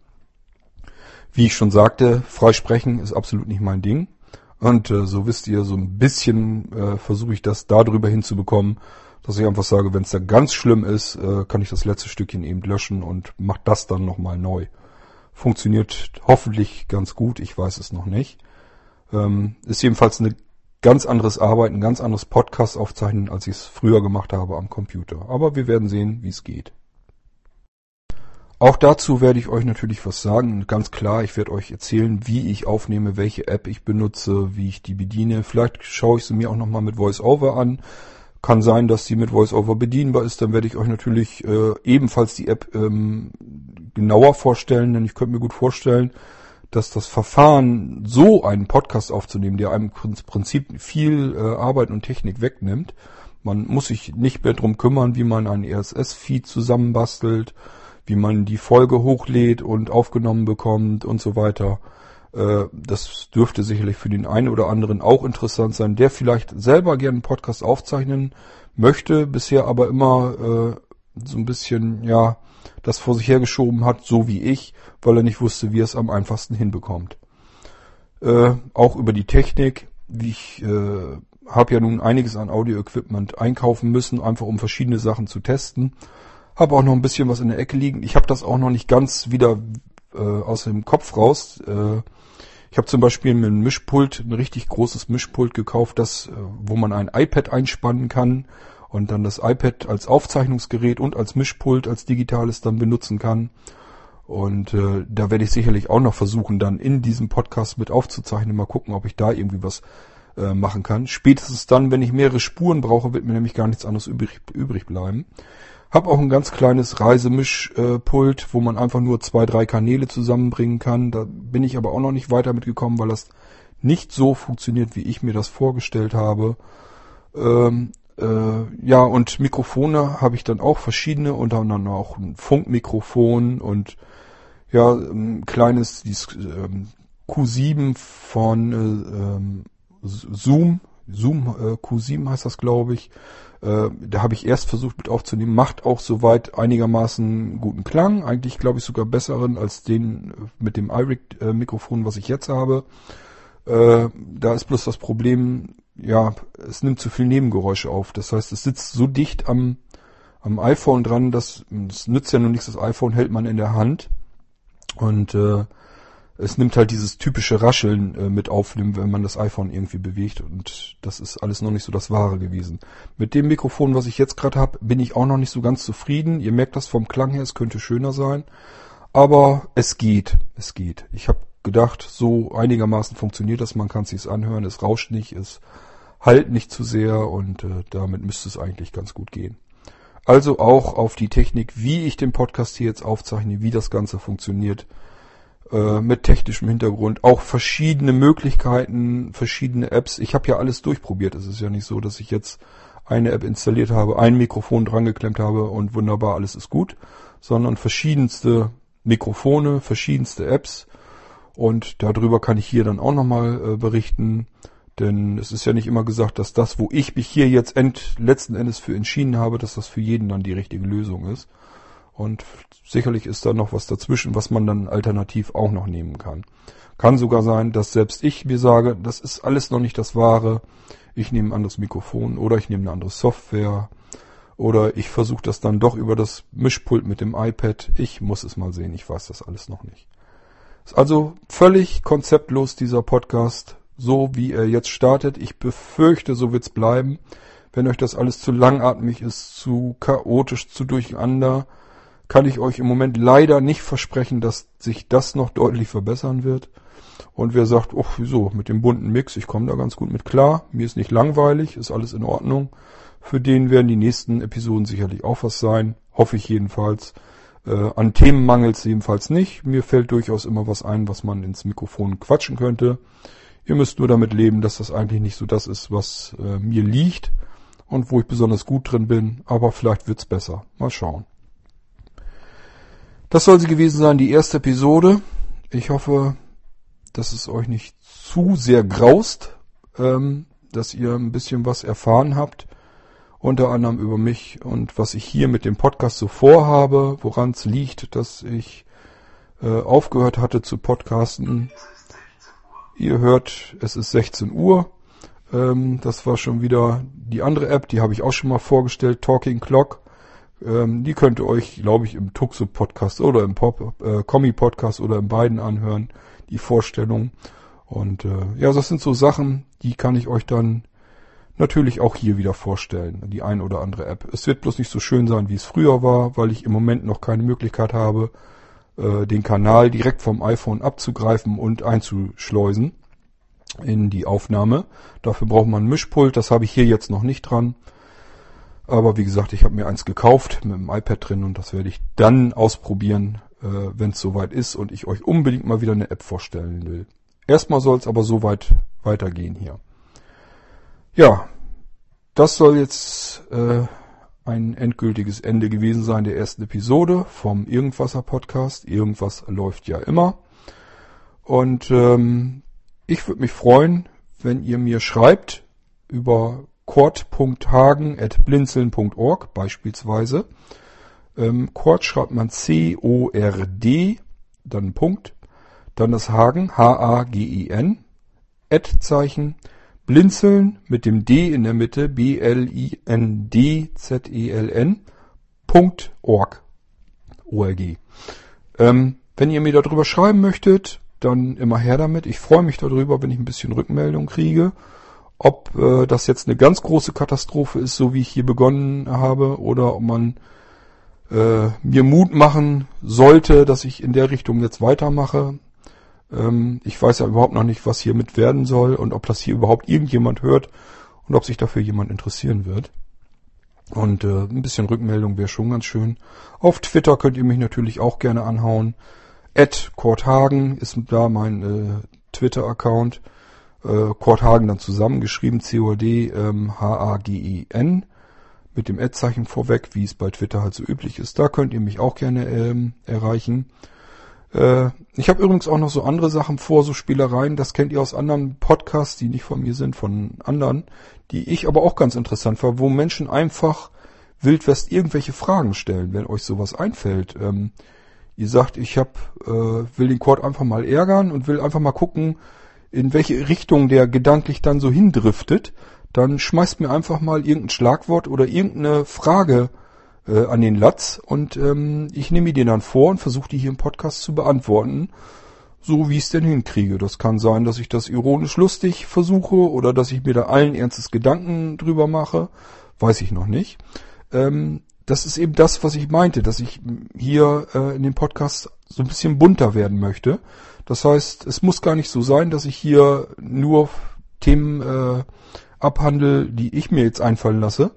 Wie ich schon sagte, freisprechen ist absolut nicht mein Ding. Und äh, so wisst ihr, so ein bisschen äh, versuche ich das darüber hinzubekommen, dass ich einfach sage, wenn es da ganz schlimm ist, äh, kann ich das letzte Stückchen eben löschen und mache das dann nochmal neu. Funktioniert hoffentlich ganz gut, ich weiß es noch nicht. Ähm, ist jedenfalls eine ganz anderes Arbeiten, ganz anderes Podcast aufzeichnen, als ich es früher gemacht habe am Computer. Aber wir werden sehen, wie es geht. Auch dazu werde ich euch natürlich was sagen. Ganz klar, ich werde euch erzählen, wie ich aufnehme, welche App ich benutze, wie ich die bediene. Vielleicht schaue ich sie mir auch nochmal mit VoiceOver an. Kann sein, dass die mit VoiceOver bedienbar ist. Dann werde ich euch natürlich äh, ebenfalls die App ähm, genauer vorstellen, denn ich könnte mir gut vorstellen, dass das Verfahren, so einen Podcast aufzunehmen, der einem im Prinzip viel äh, Arbeit und Technik wegnimmt, man muss sich nicht mehr drum kümmern, wie man einen RSS-Feed zusammenbastelt, wie man die Folge hochlädt und aufgenommen bekommt und so weiter. Äh, das dürfte sicherlich für den einen oder anderen auch interessant sein, der vielleicht selber gerne einen Podcast aufzeichnen möchte, bisher aber immer äh, so ein bisschen, ja, das vor sich hergeschoben hat, so wie ich, weil er nicht wusste, wie er es am einfachsten hinbekommt. Äh, auch über die Technik, wie ich äh, habe ja nun einiges an Audio-Equipment einkaufen müssen, einfach um verschiedene Sachen zu testen. Habe auch noch ein bisschen was in der Ecke liegen. Ich habe das auch noch nicht ganz wieder äh, aus dem Kopf raus. Äh, ich habe zum Beispiel mir ein Mischpult, ein richtig großes Mischpult gekauft, das, äh, wo man ein iPad einspannen kann und dann das iPad als Aufzeichnungsgerät und als Mischpult, als digitales dann benutzen kann. Und äh, da werde ich sicherlich auch noch versuchen, dann in diesem Podcast mit aufzuzeichnen. Mal gucken, ob ich da irgendwie was äh, machen kann. Spätestens dann, wenn ich mehrere Spuren brauche, wird mir nämlich gar nichts anderes übrig, übrig bleiben. Hab auch ein ganz kleines Reisemischpult, äh, wo man einfach nur zwei, drei Kanäle zusammenbringen kann. Da bin ich aber auch noch nicht weiter mitgekommen, weil das nicht so funktioniert, wie ich mir das vorgestellt habe. Ähm, äh, ja, und Mikrofone habe ich dann auch verschiedene, unter anderem auch ein Funkmikrofon und ja, ein kleines dieses, ähm, Q7 von äh, ähm, Zoom. Zoom äh, Q7 heißt das, glaube ich. Äh, da habe ich erst versucht mit aufzunehmen, macht auch soweit einigermaßen guten Klang. Eigentlich glaube ich sogar besseren als den mit dem iRig-Mikrofon, was ich jetzt habe. Äh, da ist bloß das Problem, ja, es nimmt zu viel Nebengeräusche auf. Das heißt, es sitzt so dicht am, am iPhone dran, dass es nützt ja nur nichts, das iPhone hält man in der Hand. Und äh, es nimmt halt dieses typische Rascheln äh, mit auf, wenn man das iPhone irgendwie bewegt. Und das ist alles noch nicht so das Wahre gewesen. Mit dem Mikrofon, was ich jetzt gerade habe, bin ich auch noch nicht so ganz zufrieden. Ihr merkt das vom Klang her, es könnte schöner sein. Aber es geht, es geht. Ich habe gedacht, so einigermaßen funktioniert das, man kann es sich anhören, es rauscht nicht, es halt nicht zu sehr und äh, damit müsste es eigentlich ganz gut gehen. Also auch auf die Technik, wie ich den Podcast hier jetzt aufzeichne, wie das Ganze funktioniert, äh, mit technischem Hintergrund, auch verschiedene Möglichkeiten, verschiedene Apps. Ich habe ja alles durchprobiert. Es ist ja nicht so, dass ich jetzt eine App installiert habe, ein Mikrofon drangeklemmt habe und wunderbar, alles ist gut, sondern verschiedenste Mikrofone, verschiedenste Apps und darüber kann ich hier dann auch nochmal äh, berichten. Denn es ist ja nicht immer gesagt, dass das, wo ich mich hier jetzt end, letzten Endes für entschieden habe, dass das für jeden dann die richtige Lösung ist. Und sicherlich ist da noch was dazwischen, was man dann alternativ auch noch nehmen kann. Kann sogar sein, dass selbst ich mir sage, das ist alles noch nicht das Wahre. Ich nehme ein anderes Mikrofon oder ich nehme eine andere Software oder ich versuche das dann doch über das Mischpult mit dem iPad. Ich muss es mal sehen, ich weiß das alles noch nicht. Ist also völlig konzeptlos dieser Podcast so wie er jetzt startet. Ich befürchte, so wird's bleiben. Wenn euch das alles zu langatmig ist, zu chaotisch, zu durcheinander, kann ich euch im Moment leider nicht versprechen, dass sich das noch deutlich verbessern wird. Und wer sagt, ach wieso, mit dem bunten Mix, ich komme da ganz gut mit klar, mir ist nicht langweilig, ist alles in Ordnung, Für den werden die nächsten Episoden sicherlich auch was sein. Hoffe ich jedenfalls. Äh, an Themen mangelt es jedenfalls nicht. Mir fällt durchaus immer was ein, was man ins Mikrofon quatschen könnte. Ihr müsst nur damit leben, dass das eigentlich nicht so das ist, was äh, mir liegt und wo ich besonders gut drin bin. Aber vielleicht wird's besser. Mal schauen. Das soll sie gewesen sein, die erste Episode. Ich hoffe, dass es euch nicht zu sehr graust, ähm, dass ihr ein bisschen was erfahren habt unter anderem über mich und was ich hier mit dem Podcast so vorhabe, woran es liegt, dass ich äh, aufgehört hatte zu podcasten. Ihr hört, es ist 16 Uhr. Ähm, das war schon wieder die andere App, die habe ich auch schon mal vorgestellt, Talking Clock. Ähm, die könnt ihr euch, glaube ich, im Tuxo Podcast oder im Pop, äh, Kommi Podcast oder in beiden anhören, die Vorstellung. Und äh, ja, das sind so Sachen, die kann ich euch dann natürlich auch hier wieder vorstellen, die ein oder andere App. Es wird bloß nicht so schön sein, wie es früher war, weil ich im Moment noch keine Möglichkeit habe, äh, den Kanal direkt vom iPhone abzugreifen und einzuschleusen in die Aufnahme. Dafür braucht man ein Mischpult, das habe ich hier jetzt noch nicht dran. Aber wie gesagt, ich habe mir eins gekauft mit dem iPad drin und das werde ich dann ausprobieren, äh, wenn es soweit ist und ich euch unbedingt mal wieder eine App vorstellen will. Erstmal soll es aber soweit weitergehen hier. Ja, das soll jetzt äh, ein endgültiges Ende gewesen sein der ersten Episode vom Irgendwasser Podcast. Irgendwas läuft ja immer. Und ähm, ich würde mich freuen, wenn ihr mir schreibt über cord.hagen.blinzeln.org beispielsweise. Ähm, Cord schreibt man C-O-R-D, dann Punkt, dann das Hagen, H-A-G-I-N, Ad-Zeichen, Blinzeln mit dem D in der Mitte, B-L-I-N-D-Z-E-L-N, Punkt org. O-R-G. Ähm, wenn ihr mir darüber schreiben möchtet, dann immer her damit. Ich freue mich darüber, wenn ich ein bisschen Rückmeldung kriege. Ob äh, das jetzt eine ganz große Katastrophe ist, so wie ich hier begonnen habe, oder ob man äh, mir Mut machen sollte, dass ich in der Richtung jetzt weitermache. Ähm, ich weiß ja überhaupt noch nicht, was hier mit werden soll und ob das hier überhaupt irgendjemand hört und ob sich dafür jemand interessieren wird. Und äh, ein bisschen Rückmeldung wäre schon ganz schön. Auf Twitter könnt ihr mich natürlich auch gerne anhauen. Ed Korthagen ist da mein äh, Twitter-Account. Äh, Korthagen dann zusammengeschrieben, C-O-D ähm, mit dem Ad-Zeichen vorweg, wie es bei Twitter halt so üblich ist. Da könnt ihr mich auch gerne ähm, erreichen. Äh, ich habe übrigens auch noch so andere Sachen vor, so Spielereien, das kennt ihr aus anderen Podcasts, die nicht von mir sind, von anderen, die ich aber auch ganz interessant war, wo Menschen einfach Wildwest irgendwelche Fragen stellen, wenn euch sowas einfällt. Ähm, ihr sagt, ich hab, äh, will den Quad einfach mal ärgern und will einfach mal gucken, in welche Richtung der gedanklich dann so hindriftet, dann schmeißt mir einfach mal irgendein Schlagwort oder irgendeine Frage äh, an den Latz und ähm, ich nehme die dann vor und versuche die hier im Podcast zu beantworten, so wie ich es denn hinkriege. Das kann sein, dass ich das ironisch lustig versuche oder dass ich mir da allen ernstes Gedanken drüber mache, weiß ich noch nicht. Ähm, das ist eben das, was ich meinte, dass ich hier äh, in dem Podcast so ein bisschen bunter werden möchte. Das heißt, es muss gar nicht so sein, dass ich hier nur Themen äh, abhandle, die ich mir jetzt einfallen lasse,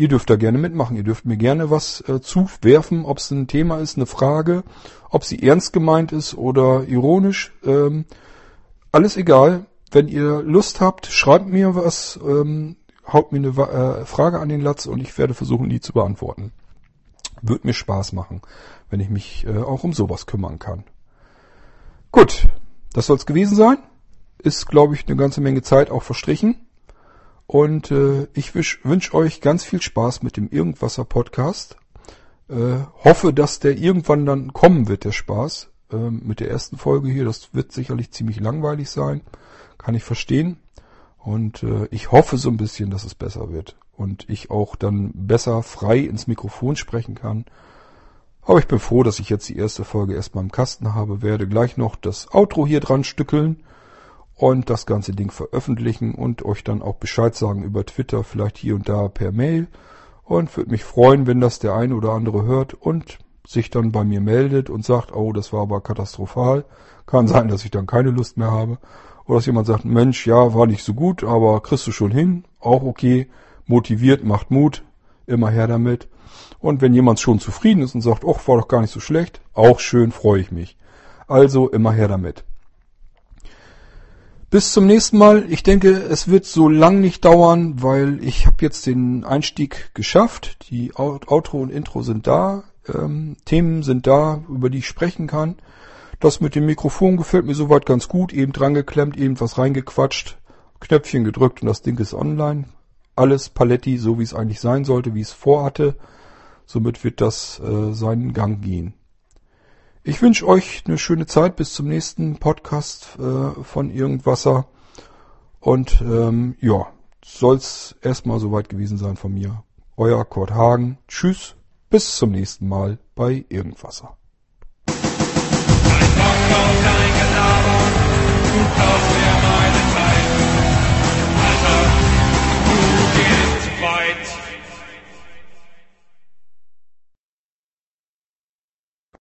Ihr dürft da gerne mitmachen. Ihr dürft mir gerne was äh, zuwerfen, ob es ein Thema ist, eine Frage, ob sie ernst gemeint ist oder ironisch. Ähm, alles egal. Wenn ihr Lust habt, schreibt mir was, ähm, haut mir eine äh, Frage an den Latz und ich werde versuchen, die zu beantworten. Wird mir Spaß machen, wenn ich mich äh, auch um sowas kümmern kann. Gut, das soll's gewesen sein. Ist, glaube ich, eine ganze Menge Zeit auch verstrichen. Und äh, ich wünsche euch ganz viel Spaß mit dem Irgendwasser Podcast. Äh, hoffe, dass der irgendwann dann kommen wird, der Spaß. Äh, mit der ersten Folge hier, das wird sicherlich ziemlich langweilig sein. Kann ich verstehen. Und äh, ich hoffe so ein bisschen, dass es besser wird. Und ich auch dann besser frei ins Mikrofon sprechen kann. Aber ich bin froh, dass ich jetzt die erste Folge erstmal im Kasten habe. Werde gleich noch das Outro hier dran stückeln und das ganze Ding veröffentlichen und euch dann auch Bescheid sagen über Twitter, vielleicht hier und da per Mail. Und würde mich freuen, wenn das der eine oder andere hört und sich dann bei mir meldet und sagt, oh, das war aber katastrophal. Kann sein, dass ich dann keine Lust mehr habe. Oder dass jemand sagt, Mensch, ja, war nicht so gut, aber kriegst du schon hin. Auch okay. motiviert, macht Mut, immer her damit. Und wenn jemand schon zufrieden ist und sagt, ach, war doch gar nicht so schlecht, auch schön, freue ich mich. Also immer her damit. Bis zum nächsten Mal. Ich denke, es wird so lang nicht dauern, weil ich habe jetzt den Einstieg geschafft. Die Outro und Intro sind da. Ähm, Themen sind da, über die ich sprechen kann. Das mit dem Mikrofon gefällt mir soweit ganz gut. Eben dran geklemmt, eben was reingequatscht, Knöpfchen gedrückt und das Ding ist online. Alles Paletti, so wie es eigentlich sein sollte, wie es vorhatte. Somit wird das äh, seinen Gang gehen. Ich wünsche euch eine schöne Zeit bis zum nächsten Podcast äh, von Irgendwasser. Und ähm, ja, soll es erstmal soweit gewesen sein von mir. Euer Kurt Hagen. Tschüss, bis zum nächsten Mal bei Irgendwasser. Ein Podcast, ein Gelaber, du.